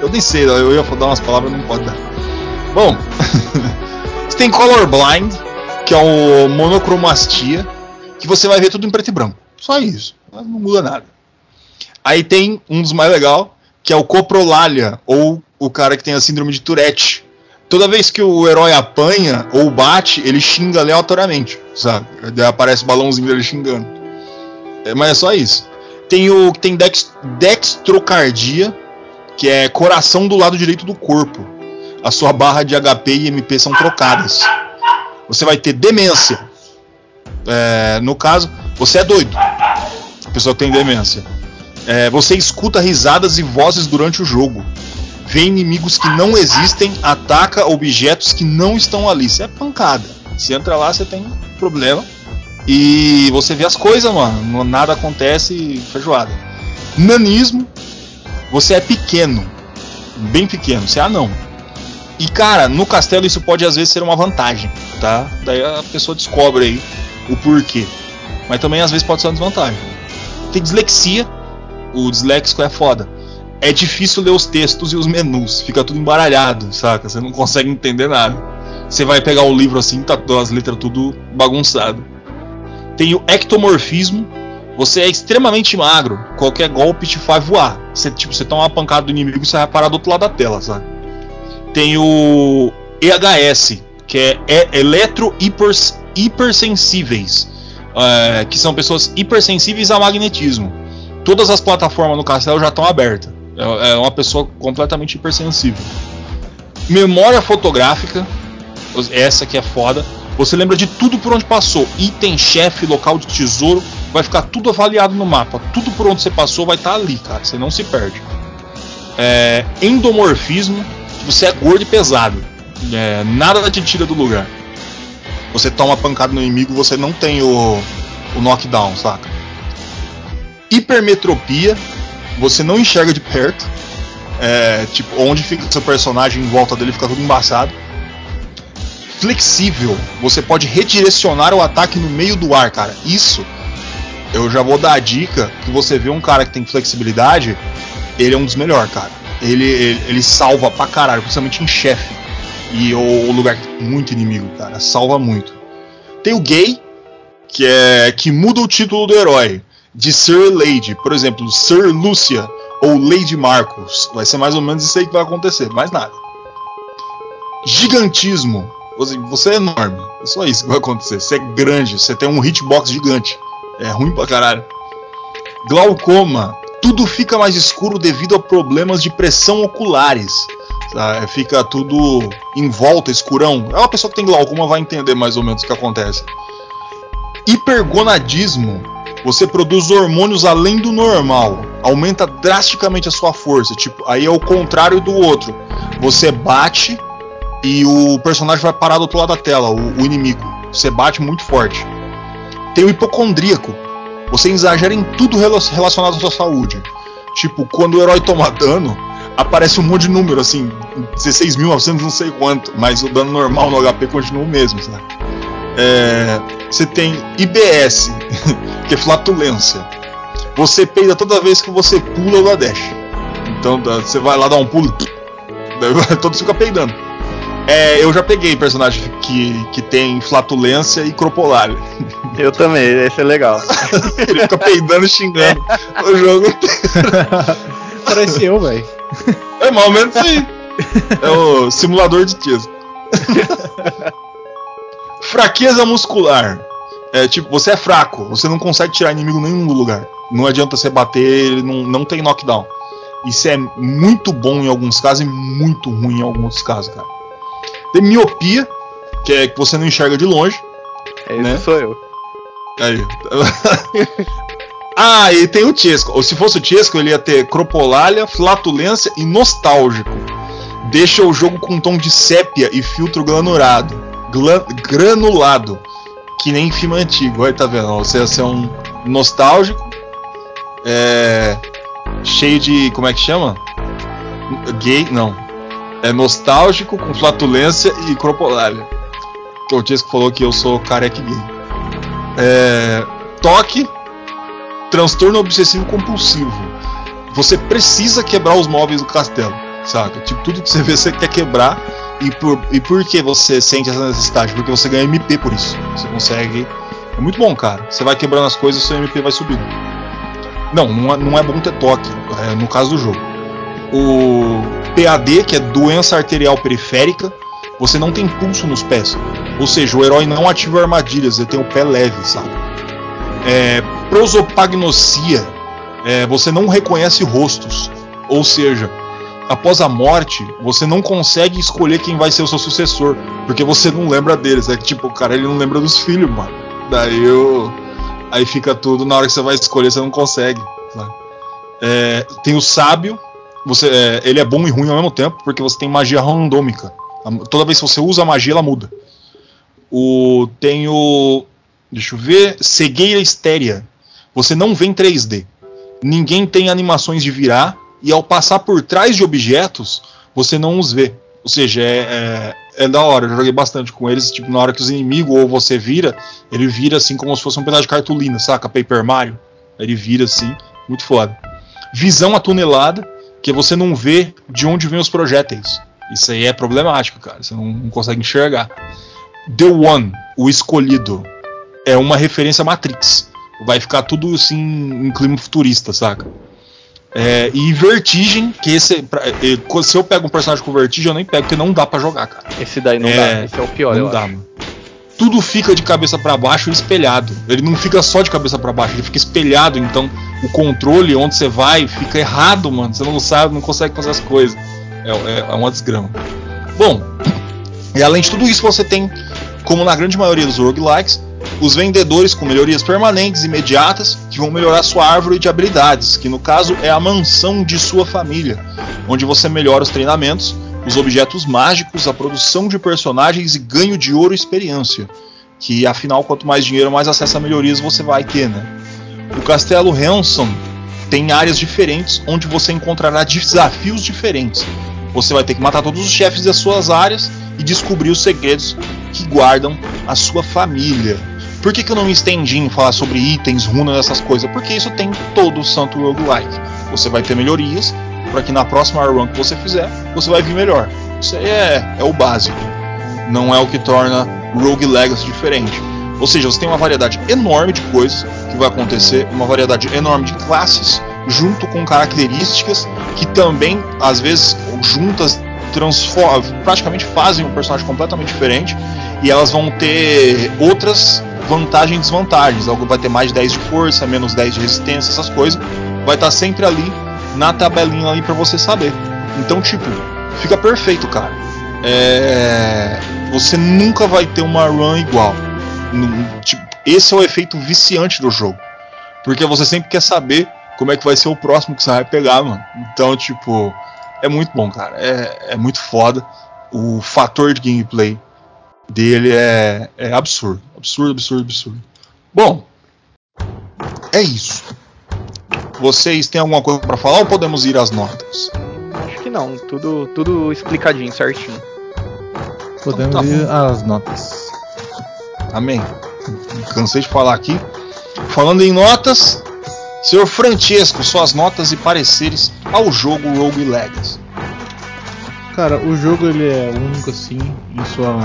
Eu nem sei, eu ia dar umas palavras, não pode dar. Bom, você tem Colorblind, que é o monocromastia, que você vai ver tudo em preto e branco. Só isso, não muda nada. Aí tem um dos mais legal, que é o coprolalia, ou o cara que tem a síndrome de Tourette. Toda vez que o herói apanha ou bate, ele xinga aleatoriamente, sabe? Daí aparece o balãozinho dele xingando. É, mas é só isso. Tem o tem dex, dextrocardia, que é coração do lado direito do corpo. A sua barra de HP e MP são trocadas. Você vai ter demência. É, no caso, você é doido. A pessoa que tem demência. É, você escuta risadas e vozes durante o jogo. Vê inimigos que não existem, ataca objetos que não estão ali. Isso é pancada. Você entra lá, você tem problema. E você vê as coisas, mano. Nada acontece feijoada. Nanismo, você é pequeno. Bem pequeno, você é anão. E cara, no castelo isso pode às vezes ser uma vantagem, tá? Daí a pessoa descobre aí o porquê. Mas também às vezes pode ser uma desvantagem. Tem dislexia, o disléxico é foda. É difícil ler os textos e os menus, fica tudo embaralhado, saca? Você não consegue entender nada. Você vai pegar o livro assim, tá as letras tudo bagunçado. Tem o ectomorfismo. Você é extremamente magro. Qualquer golpe te faz voar. Você, tipo, você toma uma pancada do inimigo e você vai parar do outro lado da tela, sabe? Tem o EHS, que é, é eletro -hiper hipersensíveis. É, que são pessoas hipersensíveis a magnetismo. Todas as plataformas no castelo já estão abertas. É, é uma pessoa completamente hipersensível. Memória fotográfica. Essa que é foda. Você lembra de tudo por onde passou. Item, chefe, local de tesouro. Vai ficar tudo avaliado no mapa. Tudo por onde você passou vai estar tá ali, cara. Você não se perde. É, endomorfismo. Você é gordo e pesado. É, nada te tira do lugar. Você toma pancada no inimigo, você não tem o, o knockdown, saca? Hipermetropia. Você não enxerga de perto. É, tipo, onde fica seu personagem em volta dele fica tudo embaçado flexível. Você pode redirecionar o ataque no meio do ar, cara. Isso eu já vou dar a dica que você vê um cara que tem flexibilidade, ele é um dos melhores, cara. Ele, ele, ele, salva pra caralho, principalmente em chefe. E o, o lugar muito inimigo, cara. Salva muito. Tem o gay, que é que muda o título do herói de Sir Lady, por exemplo, Sir Lucia ou Lady Marcos. Vai ser mais ou menos isso aí que vai acontecer, mais nada. Gigantismo. Você é enorme. É só isso que vai acontecer. Você é grande, você tem um hitbox gigante. É ruim pra caralho. Glaucoma. Tudo fica mais escuro devido a problemas de pressão oculares. Sabe? Fica tudo em volta, escurão. É uma pessoa que tem glaucoma vai entender mais ou menos o que acontece. Hipergonadismo. Você produz hormônios além do normal. Aumenta drasticamente a sua força. Tipo, aí é o contrário do outro. Você bate e o personagem vai parar do outro lado da tela, o, o inimigo. Você bate muito forte. Tem o hipocondríaco. Você exagera em tudo relacionado à sua saúde. Tipo, quando o herói toma dano, aparece um monte de número, assim, 16.900 não sei quanto, mas o dano normal no HP continua o mesmo, sabe? É, você tem IBS, que é flatulência. Você peida toda vez que você pula ou dá dash. Então você vai lá dar um pulo, todos ficam peidando. É, eu já peguei personagem que, que tem flatulência e cropolária. Eu também, esse é legal. Ele fica peidando e xingando o jogo inteiro. Parece eu, velho. É mais ou menos isso aí. É o simulador de tisco. Fraqueza muscular. É tipo, você é fraco, você não consegue tirar inimigo nenhum do lugar. Não adianta você bater, ele não, não tem knockdown. Isso é muito bom em alguns casos e muito ruim em alguns casos, cara. Tem miopia, que é que você não enxerga de longe. Esse né? sou eu. Aí. ah, e tem o Chesco. Ou se fosse o Chesco, ele ia ter cropolália, flatulência e nostálgico. Deixa o jogo com um tom de sépia e filtro granulado. Granulado. Que nem filme antigo. Aí tá vendo? Você ia ser um nostálgico. É. Cheio de. Como é que chama? Gay? Não é nostálgico, com flatulência e cropolália. O Tisco falou que eu sou careca gay. É, toque, transtorno obsessivo compulsivo. Você precisa quebrar os móveis do castelo, sabe? Tipo, tudo que você vê você quer quebrar. E por, e por que você sente essa necessidade? Porque você ganha MP por isso. Você consegue. É muito bom, cara. Você vai quebrando as coisas e seu MP vai subindo. Não, não é, não é bom ter toque, é, no caso do jogo. O PAD, que é doença arterial periférica, você não tem pulso nos pés. Ou seja, o herói não ativa armadilhas, ele tem o pé leve, sabe? É, prosopagnosia, é, você não reconhece rostos. Ou seja, após a morte, você não consegue escolher quem vai ser o seu sucessor, porque você não lembra deles. É que tipo, o cara ele não lembra dos filhos, mano. Daí eu, aí fica tudo, na hora que você vai escolher, você não consegue. É, tem o sábio, você, é, ele é bom e ruim ao mesmo tempo, porque você tem magia randômica. Toda vez que você usa a magia, ela muda. O, tem o. Deixa eu ver. Cegueira estérea. Você não vê em 3D. Ninguém tem animações de virar. E ao passar por trás de objetos, você não os vê. Ou seja, é, é, é da hora. Eu joguei bastante com eles. Tipo, na hora que os inimigos ou você vira, ele vira assim como se fosse um pedaço de cartolina, saca? Paper Mario. Ele vira assim. Muito foda. Visão atunelada que você não vê de onde vêm os projéteis. Isso aí é problemático, cara. Você não, não consegue enxergar. The One, o escolhido, é uma referência Matrix. Vai ficar tudo assim em clima futurista, saca? É, e Vertigem, que esse. Pra, se eu pego um personagem com Vertigem, eu nem pego, porque não dá para jogar, cara. Esse daí não é, dá, esse é o pior, Não dá, acho. mano. Tudo fica de cabeça para baixo espelhado. Ele não fica só de cabeça para baixo, ele fica espelhado, então o controle onde você vai fica errado, mano. Você não sabe, não consegue fazer as coisas. É, é, é uma desgrama. Bom, e além de tudo isso, você tem, como na grande maioria dos roguelikes, os vendedores com melhorias permanentes imediatas que vão melhorar sua árvore de habilidades, que no caso é a mansão de sua família, onde você melhora os treinamentos, os objetos mágicos, a produção de personagens e ganho de ouro e experiência. Que afinal, quanto mais dinheiro, mais acesso a melhorias você vai ter, né? O Castelo Hanson tem áreas diferentes onde você encontrará desafios diferentes. Você vai ter que matar todos os chefes das suas áreas e descobrir os segredos que guardam a sua família. Por que, que eu não me estendi em falar sobre itens, runas, essas coisas? Porque isso tem todo o santo roguelike. Você vai ter melhorias para que na próxima run que você fizer, você vai vir melhor. Isso aí é, é o básico. Não é o que torna Rogue Legacy diferente. Ou seja, você tem uma variedade enorme de coisas que vai acontecer, uma variedade enorme de classes, junto com características que também, às vezes, juntas, praticamente fazem um personagem completamente diferente e elas vão ter outras vantagens e desvantagens. Algo vai ter mais de 10 de força, menos 10 de resistência, essas coisas. Vai estar sempre ali na tabelinha ali para você saber. Então, tipo, fica perfeito, cara. É... Você nunca vai ter uma run igual. Tipo, esse é o efeito viciante do jogo. Porque você sempre quer saber como é que vai ser o próximo que você vai pegar, mano. Então, tipo, é muito bom, cara. É, é muito foda. O fator de gameplay dele é, é absurdo. Absurdo, absurdo, absurdo. Bom, é isso. Vocês têm alguma coisa para falar ou podemos ir às notas? Acho que não, tudo, tudo explicadinho, certinho. Podemos então, tá ir às notas. Amém. Cansei de falar aqui. Falando em notas, senhor Francesco, suas notas e pareceres ao jogo Rogue Legacy. Cara, o jogo ele é único assim em sua,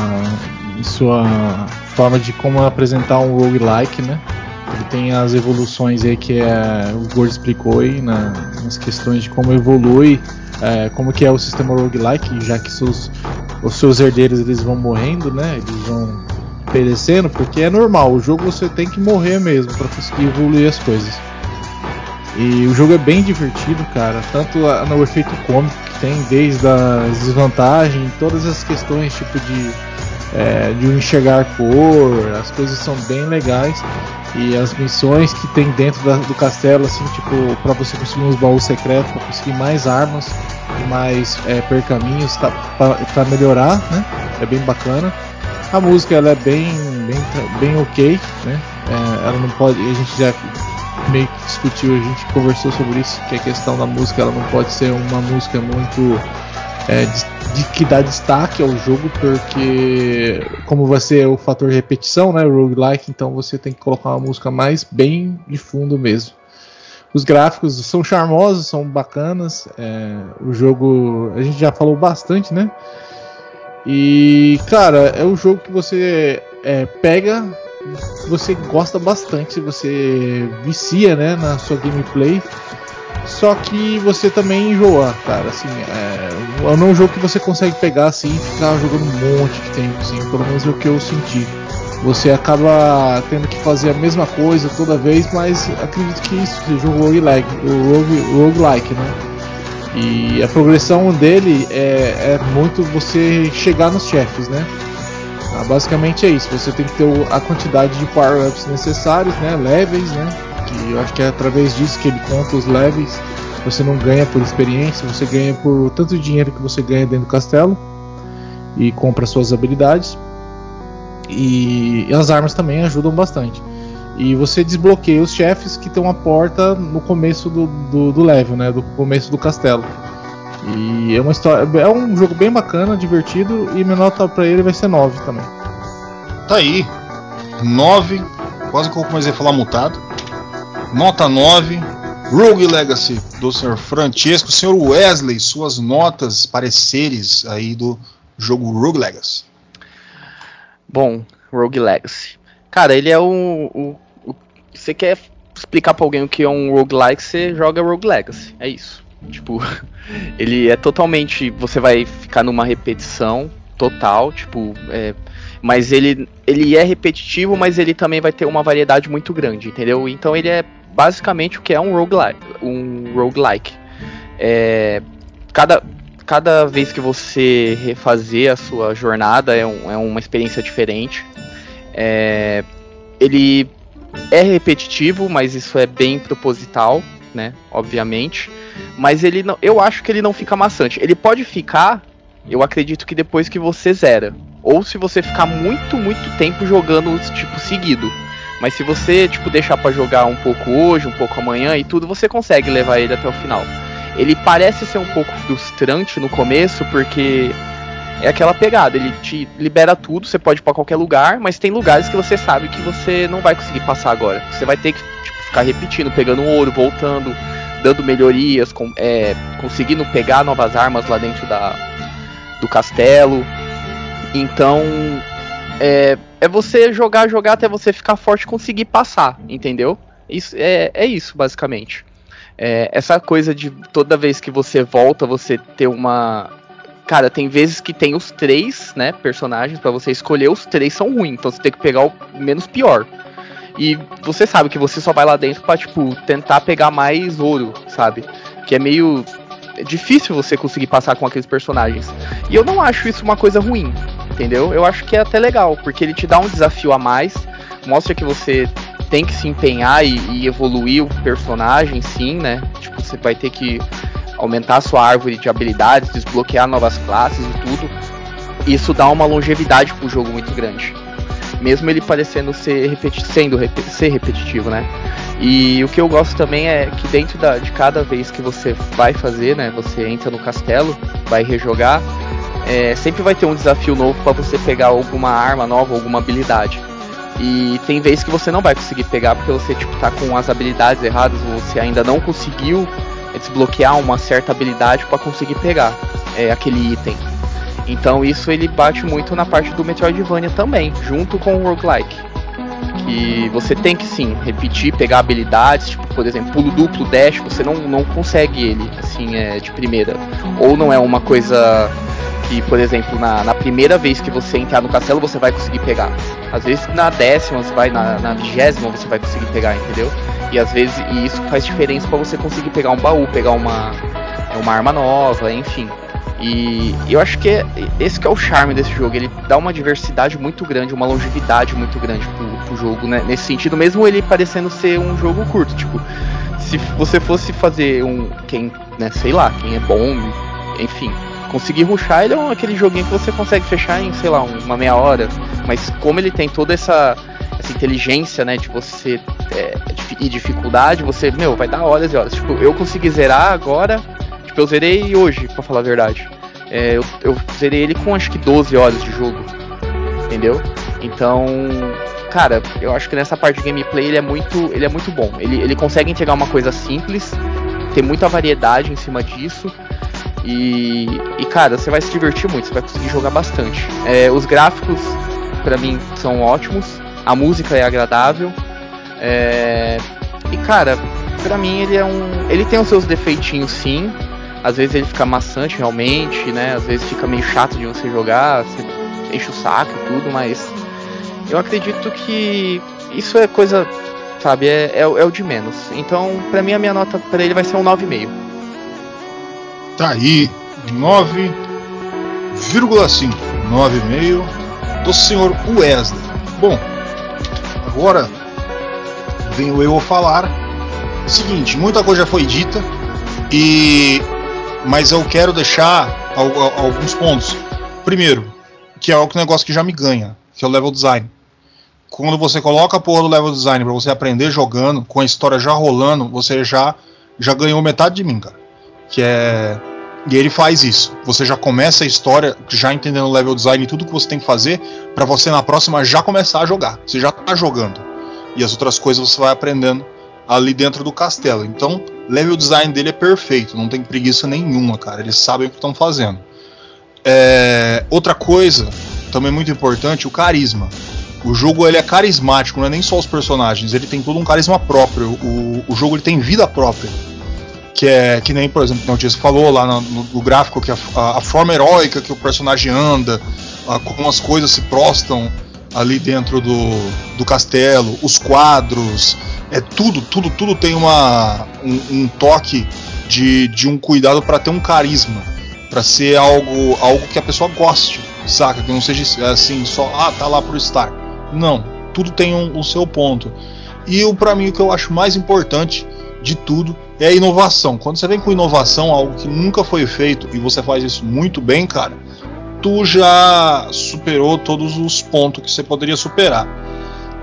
em sua forma de como apresentar um roguelike, né? Ele tem as evoluções aí que é, o Gord explicou aí na, nas questões de como evolui, é, como que é o sistema roguelike, já que seus, os seus herdeiros eles vão morrendo, né? Eles vão perecendo, porque é normal, o jogo você tem que morrer mesmo para conseguir evoluir as coisas. E o jogo é bem divertido, cara, tanto no efeito cômico tem desde as desvantagens, todas as questões tipo de é, de enxergar cor, as coisas são bem legais e as missões que tem dentro da, do castelo, assim, tipo, para você conseguir uns baús secretos, para conseguir mais armas e mais é, percaminhos tá, para melhorar, né? É bem bacana. A música ela é bem, bem, bem ok, né? É, ela não pode, a gente já meio que discutiu, a gente conversou sobre isso, que a questão da música ela não pode ser uma música muito é, de, de, que dá destaque ao jogo, porque como vai ser o fator repetição, né, roguelike, então você tem que colocar uma música mais bem de fundo mesmo. Os gráficos são charmosos, são bacanas. É, o jogo a gente já falou bastante, né? E cara, é um jogo que você é, pega você gosta bastante, você vicia, né, na sua gameplay. Só que você também enjoa, cara. Assim, é, é um jogo que você consegue pegar assim e ficar jogando um monte de tempo, assim, pelo menos é o que eu senti. Você acaba tendo que fazer a mesma coisa toda vez, mas acredito que isso seja um roguelike, rogue, roguelike, né? E a progressão dele é, é muito você chegar nos chefes, né? Ah, basicamente é isso. Você tem que ter a quantidade de power-ups necessários, né? Levels, né? Que eu acho que é através disso que ele conta os levels. Você não ganha por experiência, você ganha por tanto dinheiro que você ganha dentro do castelo e compra suas habilidades. E, e as armas também ajudam bastante. E você desbloqueia os chefes que tem uma porta no começo do, do, do level, né? Do começo do castelo. E é uma história. É um jogo bem bacana, divertido, e minha nota pra ele vai ser 9 também. Tá aí. 9. Quase que eu comecei a falar mutado. Nota 9. Rogue Legacy do Sr. Francesco. Sr. Wesley, suas notas, pareceres aí do jogo Rogue Legacy. Bom, Rogue Legacy. Cara, ele é o. o, o você quer explicar pra alguém o que é um roguelike, você joga Rogue Legacy. É isso. Tipo, ele é totalmente. Você vai ficar numa repetição total, tipo. É, mas ele, ele é repetitivo, mas ele também vai ter uma variedade muito grande, entendeu? Então ele é basicamente o que é um roguelike. Um roguelike. É, cada, cada vez que você refazer a sua jornada é, um, é uma experiência diferente. É, ele é repetitivo, mas isso é bem proposital, né? Obviamente. Mas ele não, eu acho que ele não fica maçante. Ele pode ficar, eu acredito que depois que você zera. Ou se você ficar muito, muito tempo jogando, tipo, seguido. Mas se você, tipo, deixar para jogar um pouco hoje, um pouco amanhã e tudo, você consegue levar ele até o final. Ele parece ser um pouco frustrante no começo, porque é aquela pegada, ele te libera tudo, você pode ir pra qualquer lugar, mas tem lugares que você sabe que você não vai conseguir passar agora. Você vai ter que tipo, ficar repetindo, pegando ouro, voltando, dando melhorias, com, é, conseguindo pegar novas armas lá dentro da, do castelo. Então é, é você jogar, jogar até você ficar forte e conseguir passar, entendeu? Isso é, é isso basicamente. É, essa coisa de toda vez que você volta, você ter uma. Cara, tem vezes que tem os três, né, personagens para você escolher, os três são ruins, então você tem que pegar o menos pior. E você sabe que você só vai lá dentro pra, tipo, tentar pegar mais ouro, sabe? Que é meio difícil você conseguir passar com aqueles personagens. E eu não acho isso uma coisa ruim, entendeu? Eu acho que é até legal, porque ele te dá um desafio a mais, mostra que você tem que se empenhar e, e evoluir o personagem, sim, né? Tipo, você vai ter que aumentar a sua árvore de habilidades, desbloquear novas classes e tudo. Isso dá uma longevidade pro jogo muito grande. Mesmo ele parecendo ser, repeti sendo rep ser repetitivo, né? E o que eu gosto também é que dentro da, de cada vez que você vai fazer, né? Você entra no castelo, vai rejogar, é, sempre vai ter um desafio novo para você pegar alguma arma nova, alguma habilidade. E tem vezes que você não vai conseguir pegar porque você tipo tá com as habilidades erradas, você ainda não conseguiu desbloquear uma certa habilidade para conseguir pegar é, aquele item. Então isso ele bate muito na parte do Metroidvania também, junto com o roguelike. Que você tem que sim repetir, pegar habilidades, tipo, por exemplo, pulo duplo, dash, você não, não consegue ele assim é, de primeira. Ou não é uma coisa que, por exemplo, na, na primeira vez que você entrar no castelo, você vai conseguir pegar. Às vezes na décima, você vai na, na vigésima, você vai conseguir pegar, entendeu? E às vezes e isso faz diferença para você conseguir pegar um baú, pegar uma, uma arma nova, enfim. E eu acho que é, esse que é o charme desse jogo. Ele dá uma diversidade muito grande, uma longevidade muito grande pro, pro jogo, né? Nesse sentido, mesmo ele parecendo ser um jogo curto. Tipo, se você fosse fazer um. Quem, né, sei lá, quem é bom, enfim, conseguir ruxar, ele é um, aquele joguinho que você consegue fechar em, sei lá, uma meia hora. Mas como ele tem toda essa, essa inteligência, né, de você é, e dificuldade, você, meu, vai dar horas e horas. Tipo, eu consegui zerar agora, tipo, eu zerei hoje, pra falar a verdade. É, eu, eu zerei ele com acho que 12 horas de jogo, entendeu? Então, cara, eu acho que nessa parte de gameplay ele é muito, ele é muito bom. Ele, ele consegue entregar uma coisa simples, ter muita variedade em cima disso. E, e, cara, você vai se divertir muito, você vai conseguir jogar bastante. É, os gráficos, para mim, são ótimos. A música é agradável. É, e, cara, pra mim ele é um. Ele tem os seus defeitinhos sim. Às vezes ele fica maçante realmente, né? Às vezes fica meio chato de você jogar, você enche o saco e tudo, mas eu acredito que isso é coisa, sabe, é, é, é o de menos. Então, pra mim, a minha nota pra ele vai ser um 9,5. Tá aí, 9,5. 9,5 do senhor Wesley. Bom, agora venho eu falar. Seguinte, muita coisa já foi dita e mas eu quero deixar alguns pontos. Primeiro, que é o negócio que já me ganha, que é o level design. Quando você coloca a porra do level design para você aprender jogando, com a história já rolando, você já já ganhou metade de mim, cara que é e ele faz isso. Você já começa a história já entendendo o level design e tudo que você tem que fazer para você na próxima já começar a jogar. Você já tá jogando. E as outras coisas você vai aprendendo ali dentro do castelo. Então, level design dele é perfeito, não tem preguiça nenhuma, cara. Eles sabem o que estão fazendo. É... outra coisa, também muito importante, o carisma. O jogo ele é carismático, não é nem só os personagens, ele tem todo um carisma próprio. O, o jogo ele tem vida própria que é que nem, por exemplo, o Dias falou lá no, no, gráfico que a, a, a, forma heróica que o personagem anda, a, como as coisas se prostam ali dentro do, do castelo, os quadros, é tudo, tudo, tudo tem uma, um, um toque de, de um cuidado para ter um carisma, para ser algo, algo que a pessoa goste, saca? Que não seja assim só, ah, tá lá pro estar. Não, tudo tem um, o seu ponto. E o para mim o que eu acho mais importante de tudo é a inovação. Quando você vem com inovação, algo que nunca foi feito e você faz isso muito bem, cara, tu já superou todos os pontos que você poderia superar.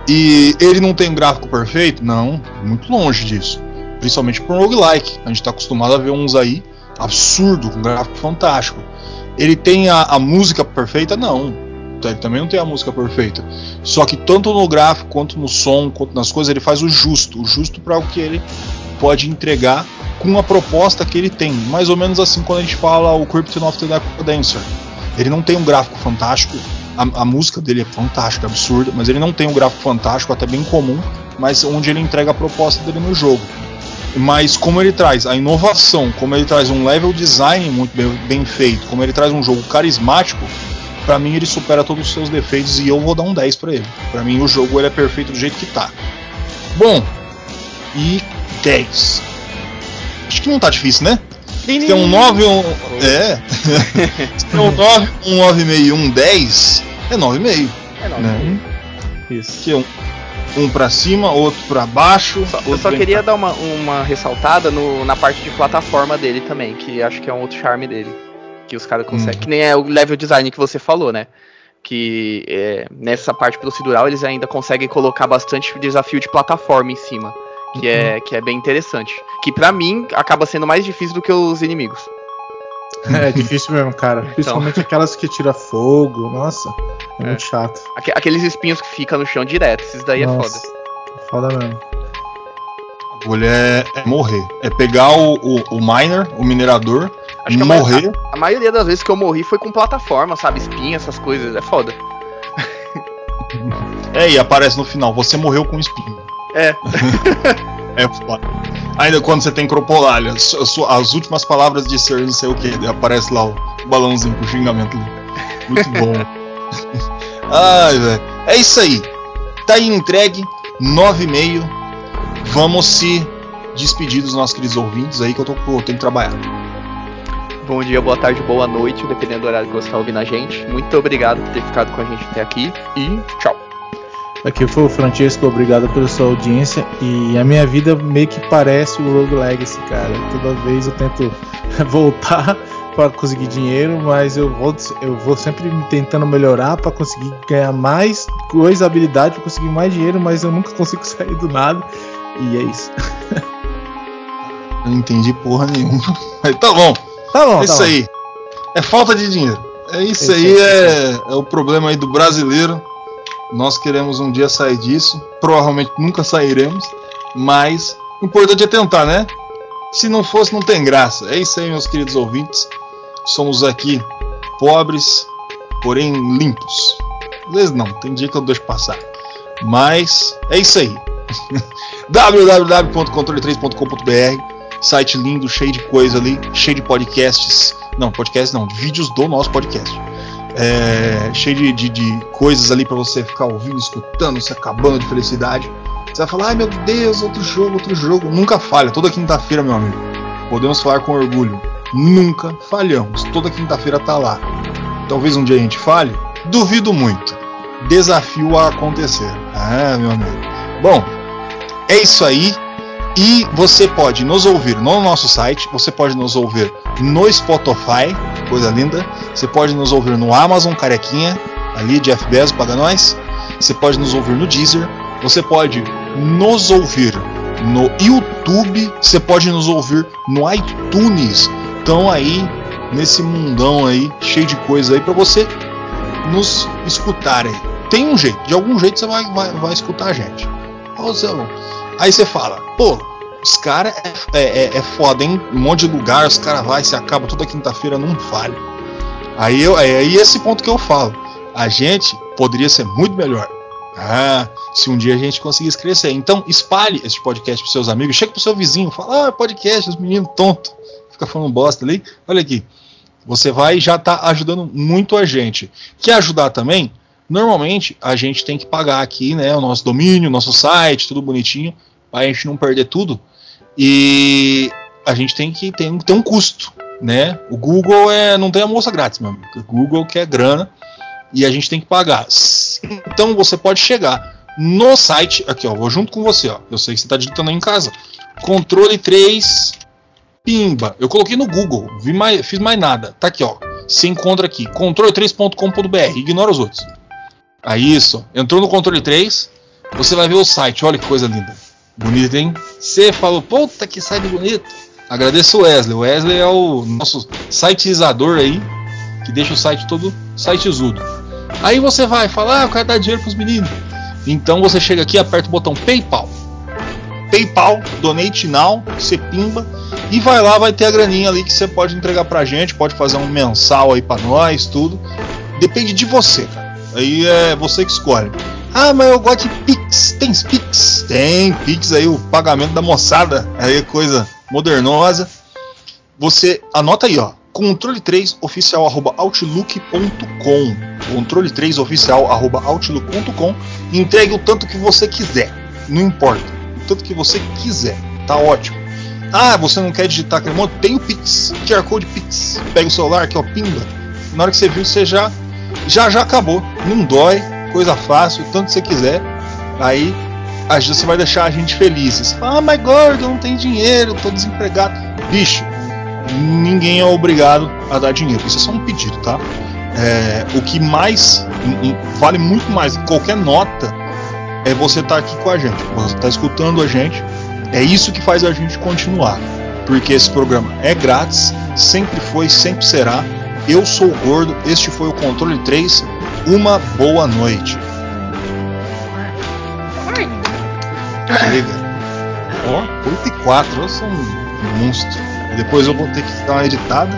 E ele não tem um gráfico perfeito? Não, muito longe disso. Principalmente para um roguelike. A gente está acostumado a ver uns aí absurdo, com gráfico fantástico. Ele tem a, a música perfeita? Não. Ele também não tem a música perfeita. Só que tanto no gráfico, quanto no som, quanto nas coisas, ele faz o justo. O justo para o que ele pode entregar com a proposta que ele tem. Mais ou menos assim quando a gente fala o Krypton of the Dancer. Ele não tem um gráfico fantástico, a, a, música dele é fantástica, absurda, mas ele não tem um gráfico fantástico, até bem comum, mas onde ele entrega a proposta dele no jogo. Mas como ele traz a inovação, como ele traz um level design muito bem, bem feito, como ele traz um jogo carismático, para mim ele supera todos os seus defeitos e eu vou dar um 10 para ele. Para mim o jogo ele é perfeito do jeito que tá. Bom, e 10. Acho que não tá difícil, né? Se tem um 9 um. É. Se tem um 9, um 9,5 e um 10, é 9,5. É 9,5. Né? Isso. Que é um, um pra cima, outro pra baixo. Só, eu só queria pra... dar uma, uma ressaltada no, na parte de plataforma dele também, que acho que é um outro charme dele. Que os caras conseguem. Hum. Que nem é o level design que você falou, né? Que é, nessa parte procedural eles ainda conseguem colocar bastante desafio de plataforma em cima que é, uhum. que é bem interessante. Que para mim acaba sendo mais difícil do que os inimigos. É difícil mesmo, cara. Então. Principalmente então. aquelas que tira fogo. Nossa, é, é. muito chato. Aqueles espinhos que ficam no chão direto, esses daí Nossa, é foda. Foda mesmo. A mulher é morrer. É pegar o, o, o miner, o minerador, Acho e morrer. A, a, maioria das vezes que eu morri foi com plataforma, sabe? Espinha, essas coisas. É foda. é, e aparece no final, você morreu com espinho. É. é foda. Ainda quando você tem cropolalha, as, as últimas palavras de ser não sei o que, aparece lá o balãozinho com xingamento ali. Muito bom. Ai, velho. É isso aí. Tá aí entregue, 9,5. Vamos se despedir dos nossos queridos ouvintes aí que eu, tô, eu tenho que trabalhar. Bom dia, boa tarde, boa noite, dependendo do horário que você está ouvindo a gente. Muito obrigado por ter ficado com a gente até aqui e tchau. Aqui foi o Francesco, obrigado pela sua audiência. E a minha vida meio que parece o Rogue Legacy, cara. Toda vez eu tento voltar para conseguir dinheiro, mas eu vou, eu vou sempre tentando melhorar para conseguir ganhar mais coisa, habilidade, para conseguir mais dinheiro, mas eu nunca consigo sair do nada. E é isso. Não entendi porra nenhuma. Mas tá bom. Tá bom. É isso tá aí. Bom. É falta de dinheiro. É isso aí, é, é o problema aí do brasileiro nós queremos um dia sair disso. Provavelmente nunca sairemos. Mas o importante é tentar, né? Se não fosse, não tem graça. É isso aí, meus queridos ouvintes. Somos aqui pobres, porém limpos. Às vezes não, tem dia que eu deixo passar. Mas é isso aí. www.controle3.com.br Site lindo, cheio de coisa ali, cheio de podcasts. Não, podcasts não, vídeos do nosso podcast é, cheio de, de, de, coisas ali para você ficar ouvindo, escutando, se acabando de felicidade. Você vai falar, ai meu Deus, outro jogo, outro jogo. Nunca falha, toda quinta-feira, meu amigo. Podemos falar com orgulho. Nunca falhamos. Toda quinta-feira tá lá. Talvez um dia a gente falhe. Duvido muito. Desafio a acontecer. Ah, meu amigo. Bom, é isso aí. E você pode nos ouvir no nosso site, você pode nos ouvir no Spotify, coisa linda. Você pode nos ouvir no Amazon Carequinha, ali Jeff Bezos paga nós. Você pode nos ouvir no Deezer. Você pode nos ouvir no YouTube. Você pode nos ouvir no iTunes. Então aí nesse mundão aí cheio de coisa aí para você nos escutar aí. Tem um jeito, de algum jeito você vai, vai, vai escutar a gente. Aí você fala, pô, os caras é, é, é, é, foda, hein? Um monte de lugar, os caras vai, se acaba toda quinta-feira, não falha. Aí, eu, é aí esse ponto que eu falo. A gente poderia ser muito melhor. Ah, se um dia a gente conseguisse crescer. Então, espalhe esse podcast para seus amigos. Chega pro seu vizinho, fala: Ah, podcast, os meninos tonto. Fica falando bosta ali. Olha aqui. Você vai já tá ajudando muito a gente. Quer ajudar também? Normalmente a gente tem que pagar aqui, né? O nosso domínio, nosso site, tudo bonitinho para a gente não perder tudo. E a gente tem que ter, ter um custo, né? O Google é, não tem almoço grátis, meu amigo. O Google quer grana e a gente tem que pagar. Então você pode chegar no site, aqui ó, vou junto com você, ó. Eu sei que você está digitando aí em casa. Controle 3 Pimba. Eu coloquei no Google, vi mais, fiz mais nada. Tá aqui, ó. Você encontra aqui, controle3.com.br. Ignora os outros. Aí isso, entrou no controle 3, você vai ver o site. Olha que coisa linda. Bonito, hein? Você falou, puta que site bonito. Agradeço o Wesley. O Wesley é o nosso siteizador aí, que deixa o site todo sitezudo. Aí você vai falar, ah, eu quero dar dinheiro pros meninos. Então você chega aqui, aperta o botão PayPal. PayPal, Donate Now, você pimba E vai lá, vai ter a graninha ali que você pode entregar pra gente, pode fazer um mensal aí pra nós, tudo. Depende de você, cara. Aí é você que escolhe. Ah, mas eu gosto de Pix. Tem Pix? Tem Pix aí, o pagamento da moçada. Aí é coisa modernosa. Você anota aí, ó. Controle3 oficial outlook.com. Controle3 oficial outlook.com. Entregue o tanto que você quiser. Não importa. O tanto que você quiser. Tá ótimo. Ah, você não quer digitar aquele monte? Tem o Pix. QR Code Pix. Pega o celular aqui, ó, pimba. Na hora que você viu, você já já já acabou. Não dói, coisa fácil, tanto que você quiser. Aí você vai deixar a gente feliz. Ah, mas gordo, eu não tenho dinheiro, tô desempregado. Bicho, ninguém é obrigado a dar dinheiro. Isso é só um pedido, tá? É, o que mais vale muito mais qualquer nota é você estar tá aqui com a gente, você está escutando a gente. É isso que faz a gente continuar, porque esse programa é grátis, sempre foi, sempre será. Eu sou o Gordo, este foi o Controle 3. Uma boa noite. Chega. Ó, 8 e 4, eu sou um monstro. Depois eu vou ter que dar uma editada.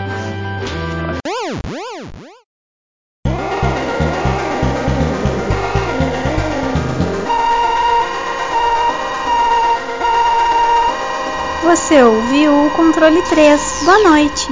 Você ouviu o controle 3. Boa noite.